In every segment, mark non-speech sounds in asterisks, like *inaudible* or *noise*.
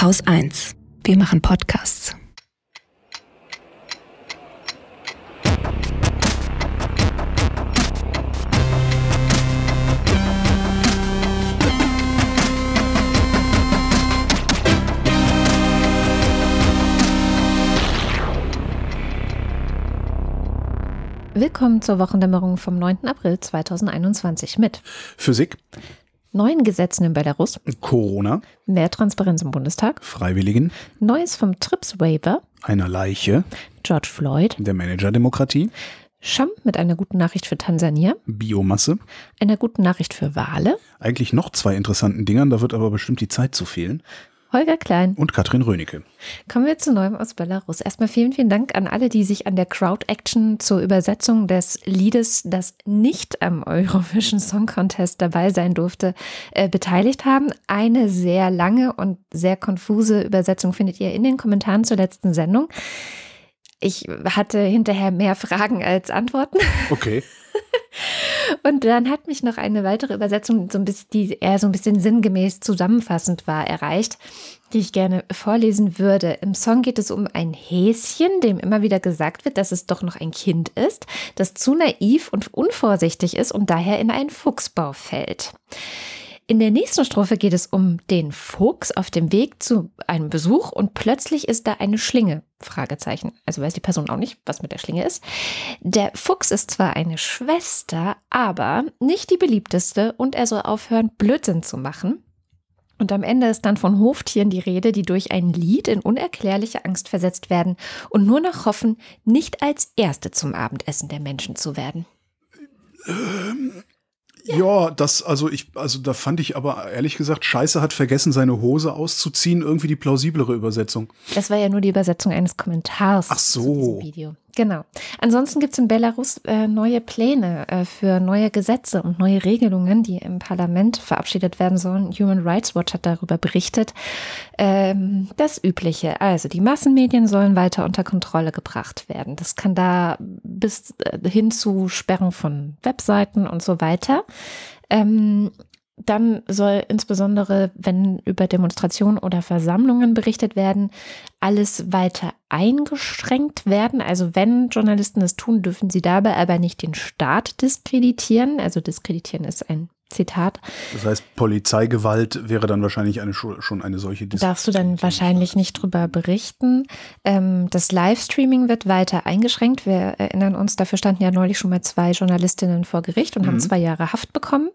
Haus 1. Wir machen Podcasts. Willkommen zur Wochendämmerung vom 9. April 2021 mit Physik, neuen Gesetzen in Belarus, Corona, mehr Transparenz im Bundestag, Freiwilligen, Neues vom TRIPS Waiver, einer Leiche, George Floyd, der Managerdemokratie, Scham mit einer guten Nachricht für Tansania, Biomasse, einer guten Nachricht für Wale, eigentlich noch zwei interessanten Dingern, da wird aber bestimmt die Zeit zu fehlen, Holger Klein. und Katrin Rönecke. Kommen wir zu Neuem aus Belarus. Erstmal vielen, vielen Dank an alle, die sich an der Crowd-Action zur Übersetzung des Liedes, das nicht am Eurovision Song Contest dabei sein durfte, äh, beteiligt haben. Eine sehr lange und sehr konfuse Übersetzung findet ihr in den Kommentaren zur letzten Sendung. Ich hatte hinterher mehr Fragen als Antworten. Okay. *laughs* Und dann hat mich noch eine weitere Übersetzung, so ein bisschen, die eher so ein bisschen sinngemäß zusammenfassend war, erreicht, die ich gerne vorlesen würde. Im Song geht es um ein Häschen, dem immer wieder gesagt wird, dass es doch noch ein Kind ist, das zu naiv und unvorsichtig ist und daher in einen Fuchsbau fällt. In der nächsten Strophe geht es um den Fuchs auf dem Weg zu einem Besuch und plötzlich ist da eine Schlinge. Fragezeichen. Also weiß die Person auch nicht, was mit der Schlinge ist. Der Fuchs ist zwar eine Schwester, aber nicht die beliebteste und er soll aufhören, Blödsinn zu machen. Und am Ende ist dann von Hoftieren die Rede, die durch ein Lied in unerklärliche Angst versetzt werden und nur noch hoffen, nicht als Erste zum Abendessen der Menschen zu werden. Ja. das, also ich, also da fand ich aber ehrlich gesagt, Scheiße hat vergessen, seine Hose auszuziehen, irgendwie die plausiblere Übersetzung. Das war ja nur die Übersetzung eines Kommentars Ach so. zu diesem Video. Genau. Ansonsten gibt es in Belarus äh, neue Pläne äh, für neue Gesetze und neue Regelungen, die im Parlament verabschiedet werden sollen. Human Rights Watch hat darüber berichtet. Ähm, das Übliche. Also die Massenmedien sollen weiter unter Kontrolle gebracht werden. Das kann da bis äh, hin zu Sperren von Webseiten und so weiter. Ähm, dann soll insbesondere, wenn über Demonstrationen oder Versammlungen berichtet werden, alles weiter eingeschränkt werden. Also wenn Journalisten das tun, dürfen sie dabei aber nicht den Staat diskreditieren. Also diskreditieren ist ein Zitat. Das heißt, Polizeigewalt wäre dann wahrscheinlich eine, schon eine solche Darfst du dann wahrscheinlich nicht drüber berichten. Ähm, das Livestreaming wird weiter eingeschränkt. Wir erinnern uns, dafür standen ja neulich schon mal zwei Journalistinnen vor Gericht und haben Mhm. zwei Jahre Haft bekommen.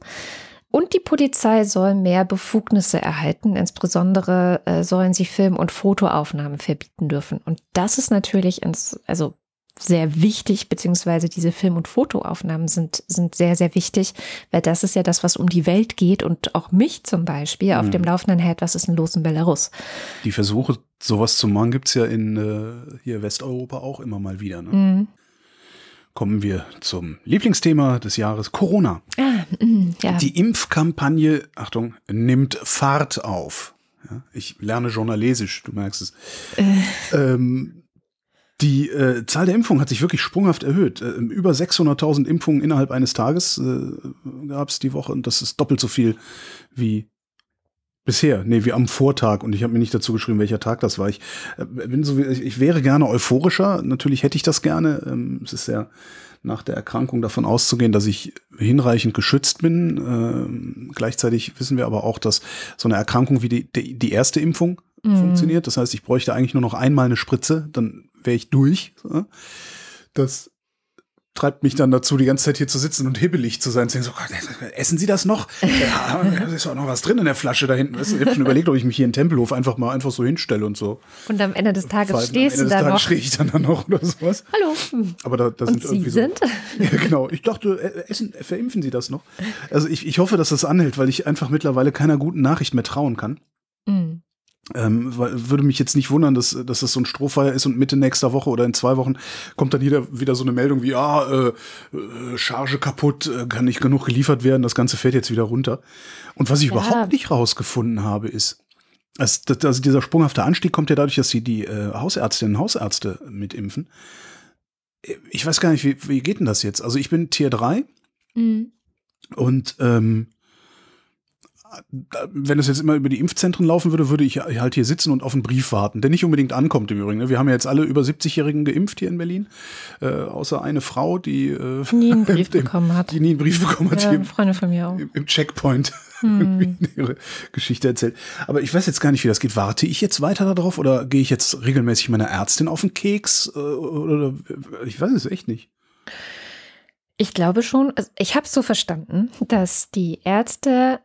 Und die Polizei soll mehr Befugnisse erhalten. Insbesondere äh, sollen sie Film- und Fotoaufnahmen verbieten dürfen. Und das ist natürlich ins, also sehr wichtig, beziehungsweise diese Film- und Fotoaufnahmen sind, sind sehr, sehr wichtig, weil das ist ja das, was um die Welt geht und auch mich zum Beispiel auf Mhm. dem Laufenden hält, was ist denn los in Belarus? Die Versuche, sowas zu machen, gibt's ja in äh, hier Westeuropa auch immer mal wieder. Ne? Mhm. Kommen wir zum Lieblingsthema des Jahres, Corona. Ah, mhm, ja. Die Impfkampagne, Achtung, nimmt Fahrt auf. Ja, ich lerne Journalesisch, du merkst es. Ähm, die äh, Zahl der Impfungen hat sich wirklich sprunghaft erhöht. Äh, über 600.000 Impfungen innerhalb eines Tages äh, gab es die Woche und das ist doppelt so viel wie bisher. Nee, wie am Vortag und ich habe mir nicht dazu geschrieben, welcher Tag das war. Ich äh, bin so, ich, wäre gerne euphorischer. Natürlich hätte ich das gerne. Ähm, es ist ja nach der Erkrankung davon auszugehen, dass ich hinreichend geschützt bin. Ähm, gleichzeitig wissen wir aber auch, dass so eine Erkrankung wie die, die, die erste Impfung Mhm. funktioniert. Das heißt, ich bräuchte eigentlich nur noch einmal eine Spritze, dann wäre ich durch. Das treibt mich dann dazu, die ganze Zeit hier zu sitzen und hibbelig zu sein. Zu denken, so, essen Sie das noch? Ja, da ist auch noch was drin in der Flasche da hinten. Ich habe schon überlegt, ob ich mich hier in Tempelhof einfach mal einfach so hinstelle und so. Und am Ende des Tages Falten. stehst Am Ende du des da Tages noch. stehe ich dann da noch oder sowas. Hallo. Aber da, da Und sind Sie irgendwie sind? So, *laughs* ja, genau. Ich dachte, äh, essen, verimpfen Sie das noch? Also ich, ich hoffe, dass das anhält, weil ich einfach mittlerweile keiner guten Nachricht mehr trauen kann. Mhm. Ähm, weil, würde mich jetzt nicht wundern, dass, dass das so ein Strohfeuer ist und Mitte nächster Woche oder in zwei Wochen kommt dann wieder, wieder so eine Meldung wie, ah, äh, äh, Charge kaputt, äh, kann nicht genug geliefert werden, das Ganze fällt jetzt wieder runter. Und was ich Ja. überhaupt nicht rausgefunden habe, ist, also, also dieser sprunghafte Anstieg kommt ja dadurch, dass sie die äh, Hausärztinnen und Hausärzte mitimpfen. Ich weiß gar nicht, wie, wie geht denn das jetzt? Also ich bin Tier 3 Mhm. und ähm, wenn es jetzt immer über die Impfzentren laufen würde, würde ich halt hier sitzen und auf einen Brief warten, der nicht unbedingt ankommt im Übrigen. Wir haben ja jetzt alle über 70-Jährigen geimpft hier in Berlin, äh, außer eine Frau, die äh, nie einen Brief *laughs* dem, bekommen hat. Die nie einen Brief bekommen hat. Ja, im, Freunde von mir auch. Im, im Checkpoint *laughs* hm. ihre Geschichte erzählt. Aber ich weiß jetzt gar nicht, wie das geht. Warte ich jetzt weiter darauf oder gehe ich jetzt regelmäßig meiner Ärztin auf den Keks? Äh, oder ich weiß es echt nicht. Ich glaube schon, also ich habe es so verstanden, dass die Ärzte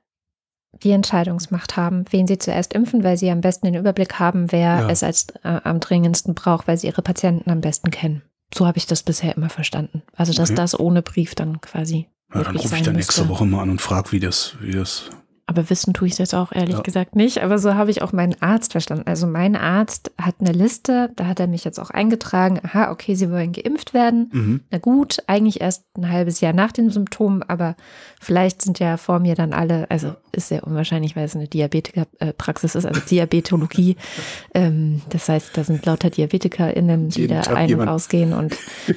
die Entscheidungsmacht haben, wen sie zuerst impfen, weil sie am besten den Überblick haben, wer ja. es als äh, am dringendsten braucht, weil sie ihre Patienten am besten kennen. So habe ich das bisher immer verstanden. Also dass okay. das ohne Brief dann quasi. Ja, dann rufe ich dann nächste Woche mal an und frage, wie das, wie das aber wissen tue ich es jetzt auch ehrlich ja. gesagt nicht. Aber so habe ich auch meinen Arzt verstanden. Also mein Arzt hat eine Liste, da hat er mich jetzt auch eingetragen. Aha, okay, Sie wollen geimpft werden. Mhm. Na gut, eigentlich erst ein halbes Jahr nach den Symptomen, aber vielleicht sind ja vor mir dann alle, also ist sehr unwahrscheinlich, weil es eine Diabetikerpraxis ist, also Diabetologie. *laughs* ähm, das heißt, da sind lauter DiabetikerInnen, die da ein- jemand. und ausgehen und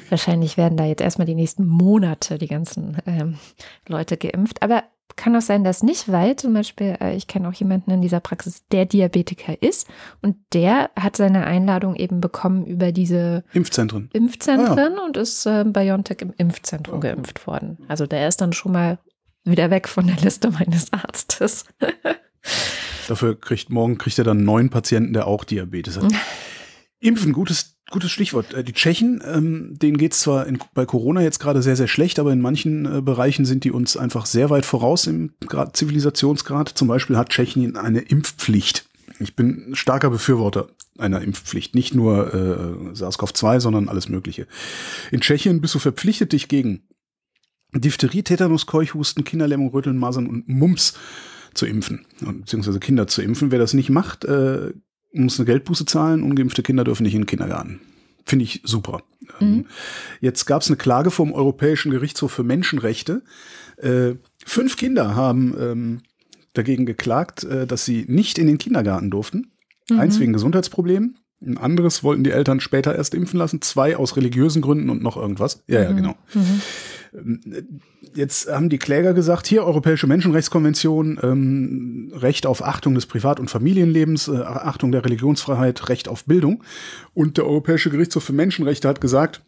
wahrscheinlich werden da jetzt erstmal die nächsten Monate die ganzen ähm, Leute geimpft. Aber kann auch sein, dass nicht, weil zum Beispiel, äh, ich kenne auch jemanden in dieser Praxis, der Diabetiker ist und der hat seine Einladung eben bekommen über diese Impfzentren, Impfzentren ah, ja. und ist äh, BioNTech im Impfzentrum ja. geimpft worden. Also der ist dann schon mal wieder weg von der Liste meines Arztes. *laughs* Dafür kriegt morgen kriegt er dann neuen Patienten, der auch Diabetes hat. *laughs* Impfen, gutes Gutes Stichwort. Äh, die Tschechen, ähm, denen geht es zwar in, bei Corona jetzt gerade sehr, sehr schlecht, aber in manchen äh, Bereichen sind die uns einfach sehr weit voraus im Grad, Zivilisationsgrad. Zum Beispiel hat Tschechien eine Impfpflicht. Ich bin starker Befürworter einer Impfpflicht. Nicht nur äh, SARS-CoV-2, sondern alles Mögliche. In Tschechien bist du verpflichtet, dich gegen Diphtherie, Tetanus, Keuchhusten, Kinderlähmung, Röteln, Masern und Mumps zu impfen, beziehungsweise Kinder zu impfen. Wer das nicht macht, äh, muss eine Geldbuße zahlen, ungeimpfte Kinder dürfen nicht in den Kindergarten. Finde ich super. Ähm, mhm. Jetzt gab es eine Klage vom Europäischen Gerichtshof für Menschenrechte. Äh, fünf Kinder haben ähm, dagegen geklagt, äh, dass sie nicht in den Kindergarten durften. Mhm. Eins wegen Gesundheitsproblemen, ein anderes wollten die Eltern später erst impfen lassen, zwei aus religiösen Gründen und noch irgendwas. Ja, ja, mhm. genau. Mhm. Jetzt haben die Kläger gesagt, hier Europäische Menschenrechtskonvention, ähm, Recht auf Achtung des Privat- und Familienlebens, äh, Achtung der Religionsfreiheit, Recht auf Bildung. Und der Europäische Gerichtshof für Menschenrechte hat gesagt,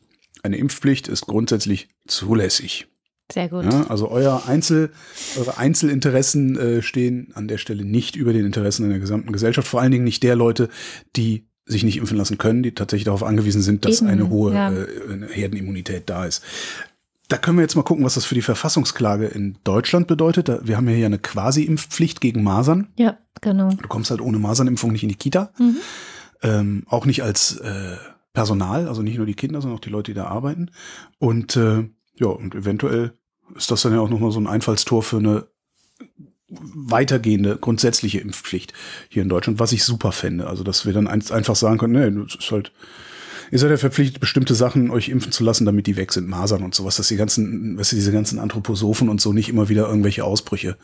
eine Impfpflicht ist grundsätzlich zulässig. Sehr gut. Ja, also euer Einzel, eure Einzelinteressen äh, stehen an der Stelle nicht über den Interessen in der gesamten Gesellschaft, vor allen Dingen nicht der Leute, die sich nicht impfen lassen können, die tatsächlich darauf angewiesen sind, dass Eben, eine hohe ja. äh, Herdenimmunität da ist. Da können wir jetzt mal gucken, was das für die Verfassungsklage in Deutschland bedeutet. Wir haben ja hier eine Quasi-Impfpflicht gegen Masern. Ja, genau. Du kommst halt ohne Masernimpfung nicht in die Kita. Mhm. Ähm, auch nicht als äh, Personal, also nicht nur die Kinder, sondern auch die Leute, die da arbeiten. Und äh, ja, und eventuell ist das dann ja auch nochmal so ein Einfallstor für eine weitergehende grundsätzliche Impfpflicht hier in Deutschland, was ich super fände. Also, dass wir dann ein, einfach sagen können, nee, das ist halt, ihr seid ja verpflichtet, bestimmte Sachen euch impfen zu lassen, damit die weg sind, Masern und sowas, dass die ganzen, was diese ganzen Anthroposophen und so nicht immer wieder irgendwelche Ausbrüche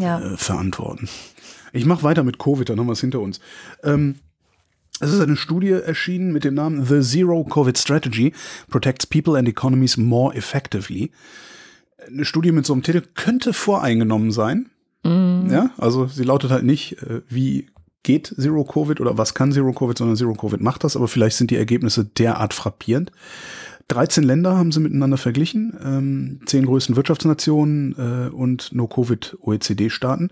ja. äh, verantworten. Ich mache weiter mit Covid, dann haben wir es hinter uns. Ähm, es ist eine Studie erschienen mit dem Namen The Zero Covid Strategy Protects People and Economies More Effectively. Eine Studie mit so einem Titel könnte voreingenommen sein. Mhm. Ja, also sie lautet halt nicht, äh, wie geht Zero Covid oder was kann Zero Covid, sondern Zero Covid macht das, aber vielleicht sind die Ergebnisse derart frappierend. 13 Länder haben sie miteinander verglichen, ähm, zehn größten Wirtschaftsnationen äh, und No-Covid-OECD-Staaten.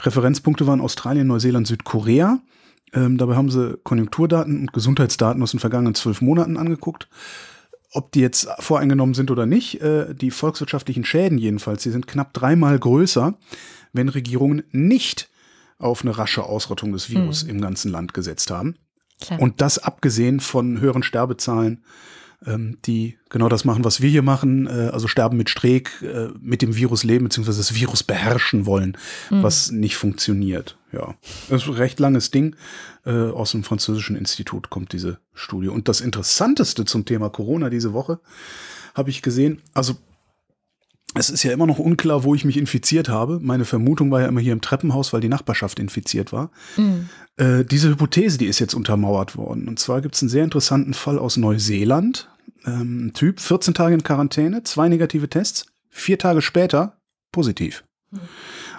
Referenzpunkte waren Australien, Neuseeland, Südkorea. Ähm, dabei haben sie Konjunkturdaten und Gesundheitsdaten aus den vergangenen zwölf Monaten angeguckt. Ob die jetzt voreingenommen sind oder nicht, äh, die volkswirtschaftlichen Schäden jedenfalls, die sind knapp dreimal größer wenn Regierungen nicht auf eine rasche Ausrottung des Virus mhm. im ganzen Land gesetzt haben. Klar. Und das abgesehen von höheren Sterbezahlen, ähm, die genau das machen, was wir hier machen, äh, also sterben mit Streeck, äh, mit dem Virus leben, beziehungsweise das Virus beherrschen wollen, mhm. was nicht funktioniert. Ja, das ist ein recht langes Ding. Äh, aus dem französischen Institut kommt diese Studie. Und das Interessanteste zum Thema Corona diese Woche habe ich gesehen, also es ist ja immer noch unklar, wo ich mich infiziert habe. Meine Vermutung war ja immer hier im Treppenhaus, weil die Nachbarschaft infiziert war. Mhm. Äh, diese Hypothese, die ist jetzt untermauert worden. Und zwar gibt es einen sehr interessanten Fall aus Neuseeland. Ähm, ein Typ, 14 Tage in Quarantäne, zwei negative Tests, vier Tage später positiv.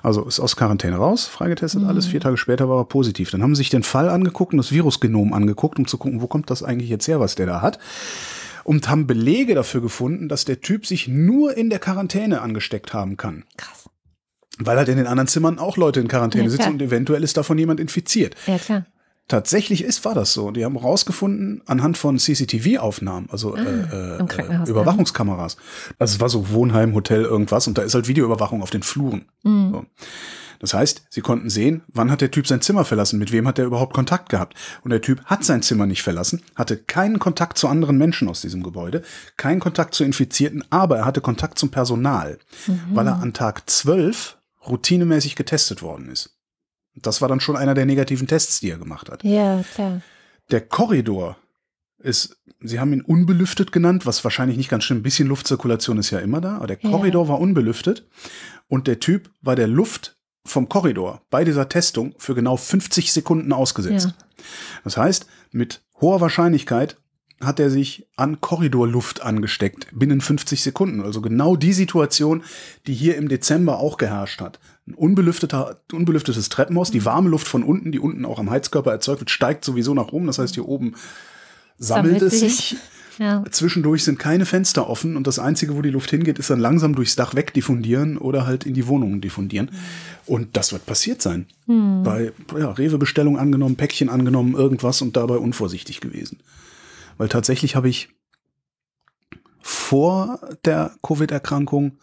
Also ist aus Quarantäne raus, freigetestet, alles. Vier Tage später war er positiv. Dann haben sie sich den Fall angeguckt und das Virusgenom angeguckt, um zu gucken, wo kommt das eigentlich jetzt her, was der da hat. Und haben Belege dafür gefunden, dass der Typ sich nur in der Quarantäne angesteckt haben kann. Krass. Weil halt in den anderen Zimmern auch Leute in Quarantäne Ja, sitzen und eventuell ist davon jemand infiziert. Ja, klar. Tatsächlich ist, war das so. Die haben rausgefunden anhand von CCTV-Aufnahmen, also äh, äh, äh, Überwachungskameras. Also es war so Wohnheim, Hotel, irgendwas und da ist halt Videoüberwachung auf den Fluren. So. Das heißt, sie konnten sehen, wann hat der Typ sein Zimmer verlassen, mit wem hat er überhaupt Kontakt gehabt. Und der Typ hat sein Zimmer nicht verlassen, hatte keinen Kontakt zu anderen Menschen aus diesem Gebäude, keinen Kontakt zu Infizierten, aber er hatte Kontakt zum Personal, weil er an Tag 12 routinemäßig getestet worden ist. Das war dann schon einer der negativen Tests, die er gemacht hat. Ja, klar. Der Korridor ist, Sie haben ihn unbelüftet genannt, was wahrscheinlich nicht ganz stimmt. Ein bisschen Luftzirkulation ist ja immer da, aber der Ja. Korridor war unbelüftet und der Typ war der Luft vom Korridor bei dieser Testung für genau 50 Sekunden ausgesetzt. Ja. Das heißt, mit hoher Wahrscheinlichkeit hat er sich an Korridorluft angesteckt binnen 50 Sekunden. Also genau die Situation, die hier im Dezember auch geherrscht hat. Ein unbelüfteter, unbelüftetes Treppenhaus, die warme Luft von unten, die unten auch am Heizkörper erzeugt wird, steigt sowieso nach oben. Das heißt, hier oben sammelt, Sammelt es sich. Ja. Zwischendurch sind keine Fenster offen und das Einzige, wo die Luft hingeht, ist dann langsam durchs Dach wegdiffundieren oder halt in die Wohnungen diffundieren. Und das wird passiert sein. Bei ja, Rewe-Bestellung angenommen, Päckchen angenommen, irgendwas und dabei unvorsichtig gewesen. Weil tatsächlich habe ich vor der Covid-Erkrankung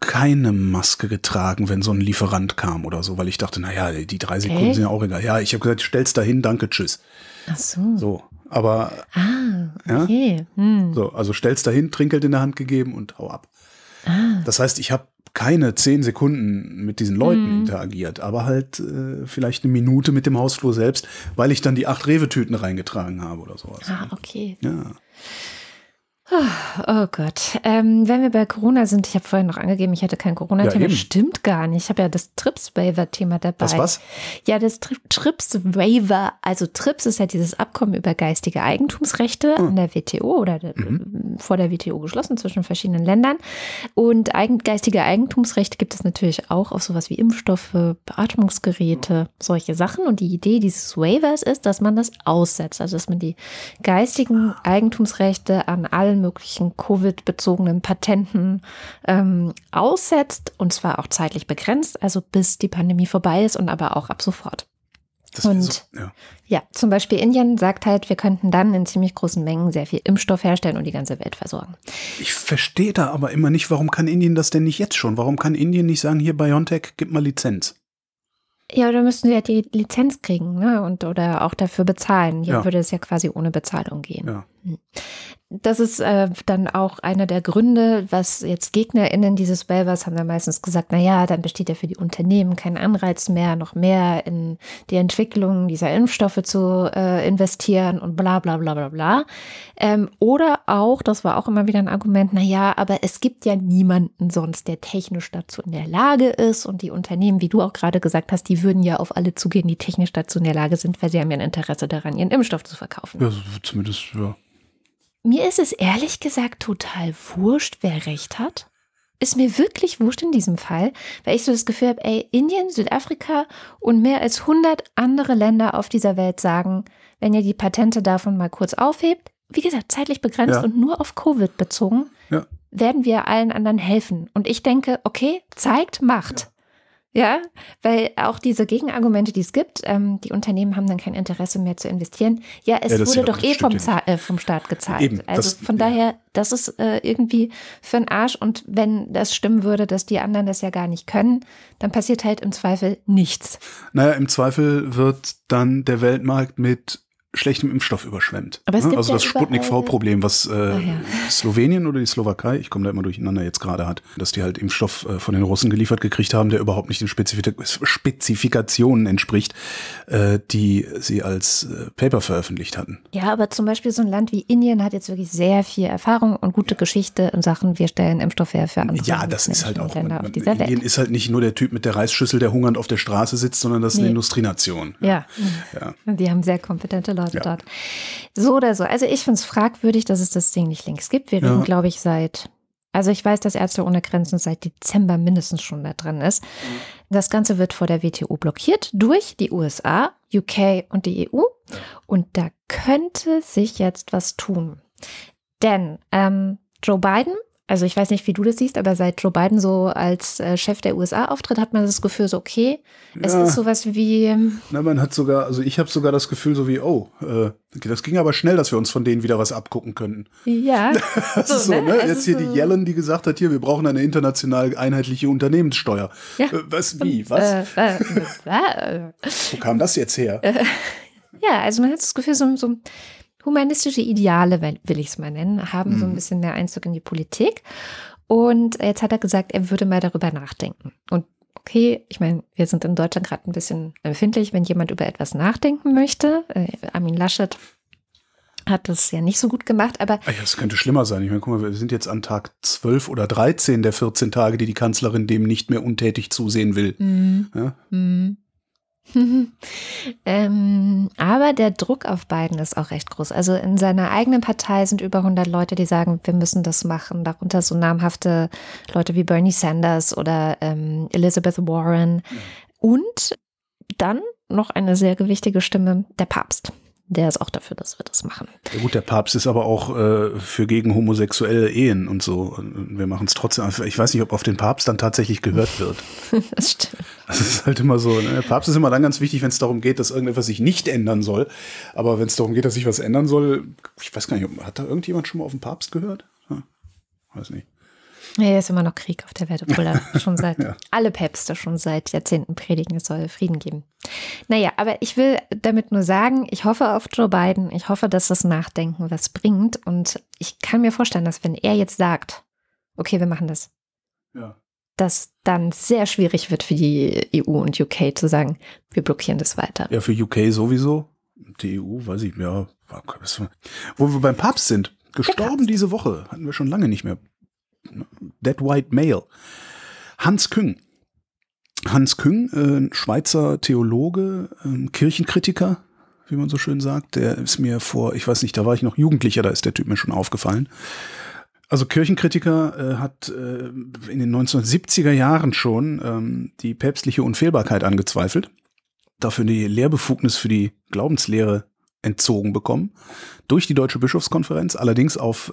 keine Maske getragen, wenn so ein Lieferant kam oder so, weil ich dachte, naja, die drei Sekunden Echt? sind ja auch egal. Ja, ich habe gesagt, stell's dahin, danke, tschüss. Ach so. So, aber Ah, Ja? okay. Hm. so, also stell's dahin, Trinkgeld in der Hand gegeben und hau ab. Ah. Das heißt, ich habe keine zehn Sekunden mit diesen Leuten Mhm. interagiert, aber halt äh, vielleicht eine Minute mit dem Hausflur selbst, weil ich dann die acht Rewe-Tüten reingetragen habe oder sowas. Ah, okay. Ja. Oh Gott. Ähm, wenn wir bei Corona sind, ich habe vorhin noch angegeben, ich hatte kein Corona-Thema. Ja. Stimmt gar nicht. Ich habe ja das Trips-Waiver-Thema dabei. Das was? Ja, das Tri Trips-Waiver. Also Trips ist ja dieses Abkommen über geistige Eigentumsrechte Hm. an der WTO oder der, Mhm. vor der WTO geschlossen zwischen verschiedenen Ländern. Und eigen, geistige Eigentumsrechte gibt es natürlich auch auf sowas wie Impfstoffe, Beatmungsgeräte, solche Sachen. Und die Idee dieses Waivers ist, dass man das aussetzt. Also dass man die geistigen Eigentumsrechte an allen möglichen Covid-bezogenen Patenten ähm, aussetzt und zwar auch zeitlich begrenzt, also bis die Pandemie vorbei ist und aber auch ab sofort. Das Und- so, ja. Ja, zum Beispiel Indien sagt halt, wir könnten dann in ziemlich großen Mengen sehr viel Impfstoff herstellen und die ganze Welt versorgen. Ich verstehe da aber immer nicht, warum kann Indien das denn nicht jetzt schon? Warum kann Indien nicht sagen, hier BioNTech, gib mal Lizenz? Ja, da müssten wir ja die Lizenz kriegen, ne? Und oder auch dafür bezahlen. Hier Ja. würde es ja quasi ohne Bezahlung gehen. Ja. Das ist äh, dann auch einer der Gründe, was jetzt GegnerInnen dieses Waivers haben dann meistens gesagt, na ja, dann besteht ja für die Unternehmen kein Anreiz mehr, noch mehr in die Entwicklung dieser Impfstoffe zu äh, investieren und bla bla bla bla bla. Ähm, oder auch, das war auch immer wieder ein Argument, na ja, aber es gibt ja niemanden sonst, der technisch dazu in der Lage ist und die Unternehmen, wie du auch gerade gesagt hast, die würden ja auf alle zugehen, die technisch dazu in der Lage sind, weil sie haben ja ein Interesse daran, ihren Impfstoff zu verkaufen. Ja, zumindest, ja. Mir ist es ehrlich gesagt total wurscht, wer recht hat. Ist mir wirklich wurscht in diesem Fall, weil ich so das Gefühl habe, ey, Indien, Südafrika und mehr als 100 andere Länder auf dieser Welt sagen, wenn ihr die Patente davon mal kurz aufhebt, wie gesagt, zeitlich begrenzt Ja. und nur auf Covid bezogen, Ja. werden wir allen anderen helfen. Und ich denke, okay, zeigt Macht. Ja, weil auch diese Gegenargumente, die es gibt, ähm, die Unternehmen haben dann kein Interesse mehr zu investieren. Ja, es Ja, wurde ja, doch eh vom, ja äh, vom Staat gezahlt. Eben, also das- von ja. daher, das ist äh, irgendwie für den Arsch. Und wenn das stimmen würde, dass die anderen das ja gar nicht können, dann passiert halt im Zweifel nichts. Naja, im Zweifel wird dann der Weltmarkt mit schlechtem Impfstoff überschwemmt. Aber es Ne? gibt also ja das Sputnik überall- V-Problem, was äh, Ah, ja. Slowenien oder die Slowakei, ich komme da immer durcheinander jetzt gerade hat, dass die halt Impfstoff äh, von den Russen geliefert gekriegt haben, der überhaupt nicht den Spezifik Spezifikationen entspricht, äh, die sie als äh, Paper veröffentlicht hatten. Ja, aber zum Beispiel so ein Land wie Indien hat jetzt wirklich sehr viel Erfahrung und gute Geschichte in Sachen, wir stellen Impfstoffe her für andere Ja, das ist halt auch, man, auf man, Indien Welt. ist halt nicht nur der Typ mit der Reisschüssel, der hungernd auf der Straße sitzt, sondern das ist eine. Industrienation. Ja. Ja. Die haben sehr kompetente Leute Ja. dort. So oder so. Also ich finde es fragwürdig, dass es das Ding nicht längst gibt. Wir Ja. reden, glaube ich, seit Also ich weiß, dass Ärzte ohne Grenzen seit Dezember mindestens schon da drin ist. Das Ganze wird vor der WTO blockiert durch die USA, UK und die EU. Und da könnte sich jetzt was tun. Denn ähm, Joe Biden also ich weiß nicht, wie du das siehst, aber seit Joe Biden so als äh, Chef der USA auftritt, hat man das Gefühl so, okay, es ja. ist sowas wie. Ähm, Na, man hat sogar, also ich habe sogar das Gefühl so wie, oh, äh, das ging aber schnell, dass wir uns von denen wieder was abgucken könnten. Ja. *laughs* das so, ist so, ne? ne? Jetzt hier so die Yellen, die gesagt hat, hier, wir brauchen eine international einheitliche Unternehmenssteuer. Ja. Äh, was, wie, was? *laughs* Äh, äh, Wo kam das jetzt her? ja, also man hat das Gefühl, so, so humanistische Ideale, will ich es mal nennen, haben mhm. so ein mhm. bisschen mehr Einzug in die Politik. Und jetzt hat er gesagt, er würde mal darüber nachdenken. Und okay, ich meine, wir sind in Deutschland gerade ein bisschen empfindlich, wenn jemand über etwas nachdenken möchte. Äh, Armin Laschet hat das ja nicht so gut gemacht, aber. Ah ja, es könnte schlimmer sein. Ich meine, guck mal, wir sind jetzt an Tag 12 oder 13 der 14 Tage, die die Kanzlerin dem nicht mehr untätig zusehen will. Mhm. Ja? Mhm. *laughs* ähm, aber der Druck auf Biden ist auch recht groß. Also in seiner eigenen Partei sind über 100 Leute, die sagen, wir müssen das machen. Darunter so namhafte Leute wie Bernie Sanders oder ähm, Elizabeth Warren. Und dann noch eine sehr gewichtige Stimme, der Papst der ist auch dafür, dass wir das machen. Ja gut, der Papst ist aber auch äh, für gegen homosexuelle Ehen und so. Wir machen es trotzdem. Ich weiß nicht, ob auf den Papst dann tatsächlich gehört wird. *laughs* das stimmt. Das ist halt immer so. Ne? Der Papst ist immer dann ganz wichtig, wenn es darum geht, dass irgendetwas sich nicht ändern soll. Aber wenn es darum geht, dass sich was ändern soll, ich weiß gar nicht, hat da irgendjemand schon mal auf den Papst gehört? Ja, weiß nicht. Ja, ist immer noch Krieg auf der Welt, obwohl er *laughs* schon seit, ja. alle Päpste schon seit Jahrzehnten predigen, es soll Frieden geben. Naja, aber ich will damit nur sagen, ich hoffe auf Joe Biden, ich hoffe, dass das Nachdenken was bringt und ich kann mir vorstellen, dass wenn er jetzt sagt, okay, wir machen das, ja. dass dann sehr schwierig wird für die EU und UK zu sagen, wir blockieren das weiter. Ja, für UK sowieso. Die EU, weiß ich, ja, wo wir beim Papst sind. Gestorben diese Woche. Hatten wir schon lange nicht mehr. Dead White Male. Hans Küng. Hans Küng, äh, Schweizer Theologe, äh, Kirchenkritiker, wie man so schön sagt, der ist mir vor, ich weiß nicht, da war ich noch Jugendlicher, da ist der Typ mir schon aufgefallen. Also Kirchenkritiker äh, hat äh, in den 1970er Jahren schon ähm, die päpstliche Unfehlbarkeit angezweifelt, dafür die Lehrbefugnis für die Glaubenslehre entzogen bekommen, durch die Deutsche Bischofskonferenz, allerdings auf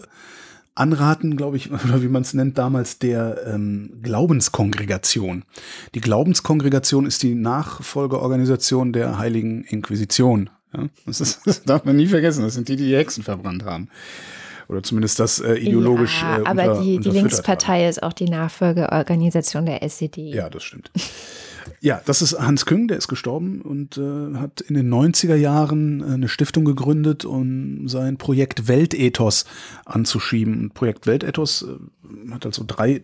Anraten, glaube ich, *laughs* oder wie man es nennt damals, der ähm, Glaubenskongregation. Die Glaubenskongregation ist die Nachfolgeorganisation der Heiligen Inquisition. Ja? Das, ist, *laughs* das darf man nie vergessen. Das sind die, die die Hexen verbrannt haben. Oder zumindest das äh, ideologisch. Ja, äh, aber die, die Linkspartei haben. ist auch die Nachfolgeorganisation der SED. Ja, das stimmt. Ja, das ist Hans Küng, der ist gestorben und äh, hat in den 90er Jahren äh, eine Stiftung gegründet, um sein Projekt Weltethos anzuschieben. Und Projekt Weltethos äh, hat also drei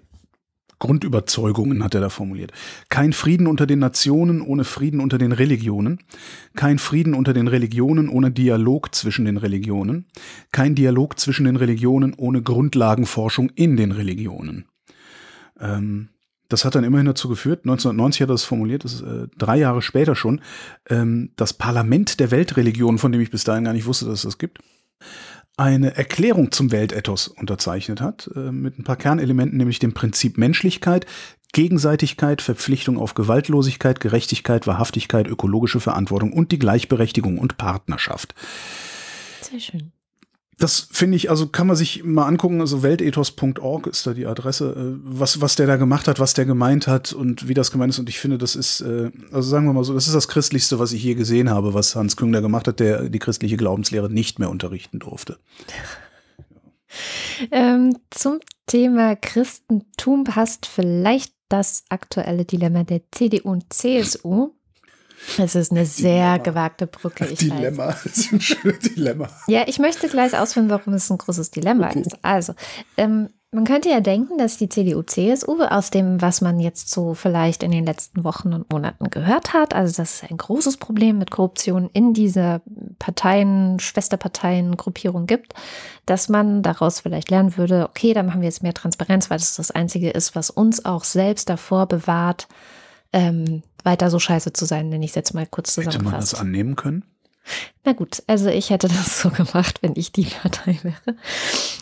Grundüberzeugungen hat er da formuliert. Kein Frieden unter den Nationen ohne Frieden unter den Religionen. Kein Frieden unter den Religionen ohne Dialog zwischen den Religionen. Kein Dialog zwischen den Religionen ohne Grundlagenforschung in den Religionen. Ähm, das hat dann immerhin dazu geführt, 1990 hat er das formuliert, das ist äh, drei Jahre später schon, ähm, das Parlament der Weltreligionen, von dem ich bis dahin gar nicht wusste, dass es das gibt, eine Erklärung zum Weltethos unterzeichnet hat, äh, mit ein paar Kernelementen, nämlich dem Prinzip Menschlichkeit, Gegenseitigkeit, Verpflichtung auf Gewaltlosigkeit, Gerechtigkeit, Wahrhaftigkeit, ökologische Verantwortung und die Gleichberechtigung und Partnerschaft. Sehr schön. Das finde ich, also kann man sich mal angucken, also weltethos.org ist da die Adresse, äh, was, was der da gemacht hat, was der gemeint hat und wie das gemeint ist. Und ich finde, das ist, äh, also sagen wir mal so, das ist das Christlichste, was ich je gesehen habe, was Hans Küng da gemacht hat, der die christliche Glaubenslehre nicht mehr unterrichten durfte. *laughs* ähm, zum Thema Christentum passt vielleicht das aktuelle Dilemma der CDU und CSU. Es ist eine sehr Dilemma. gewagte Brücke. Ich Dilemma, *laughs* weiß. das ist ein schönes Dilemma. Ja, ich möchte gleich ausführen, warum es ein großes Dilemma okay. ist. Also, ähm, man könnte ja denken, dass die CDU-CSU aus dem, was man jetzt so vielleicht in den letzten Wochen und Monaten gehört hat, also dass es ein großes Problem mit Korruption in dieser Parteien, Schwesterparteien, Gruppierung gibt, dass man daraus vielleicht lernen würde, okay, dann machen wir jetzt mehr Transparenz, weil das das Einzige ist, was uns auch selbst davor bewahrt, ähm, weiter so scheiße zu sein, nenne ich es jetzt mal kurz zusammengefasst. Hätte man das annehmen können? Na gut, also ich hätte *laughs* das so gemacht, wenn ich die Partei wäre.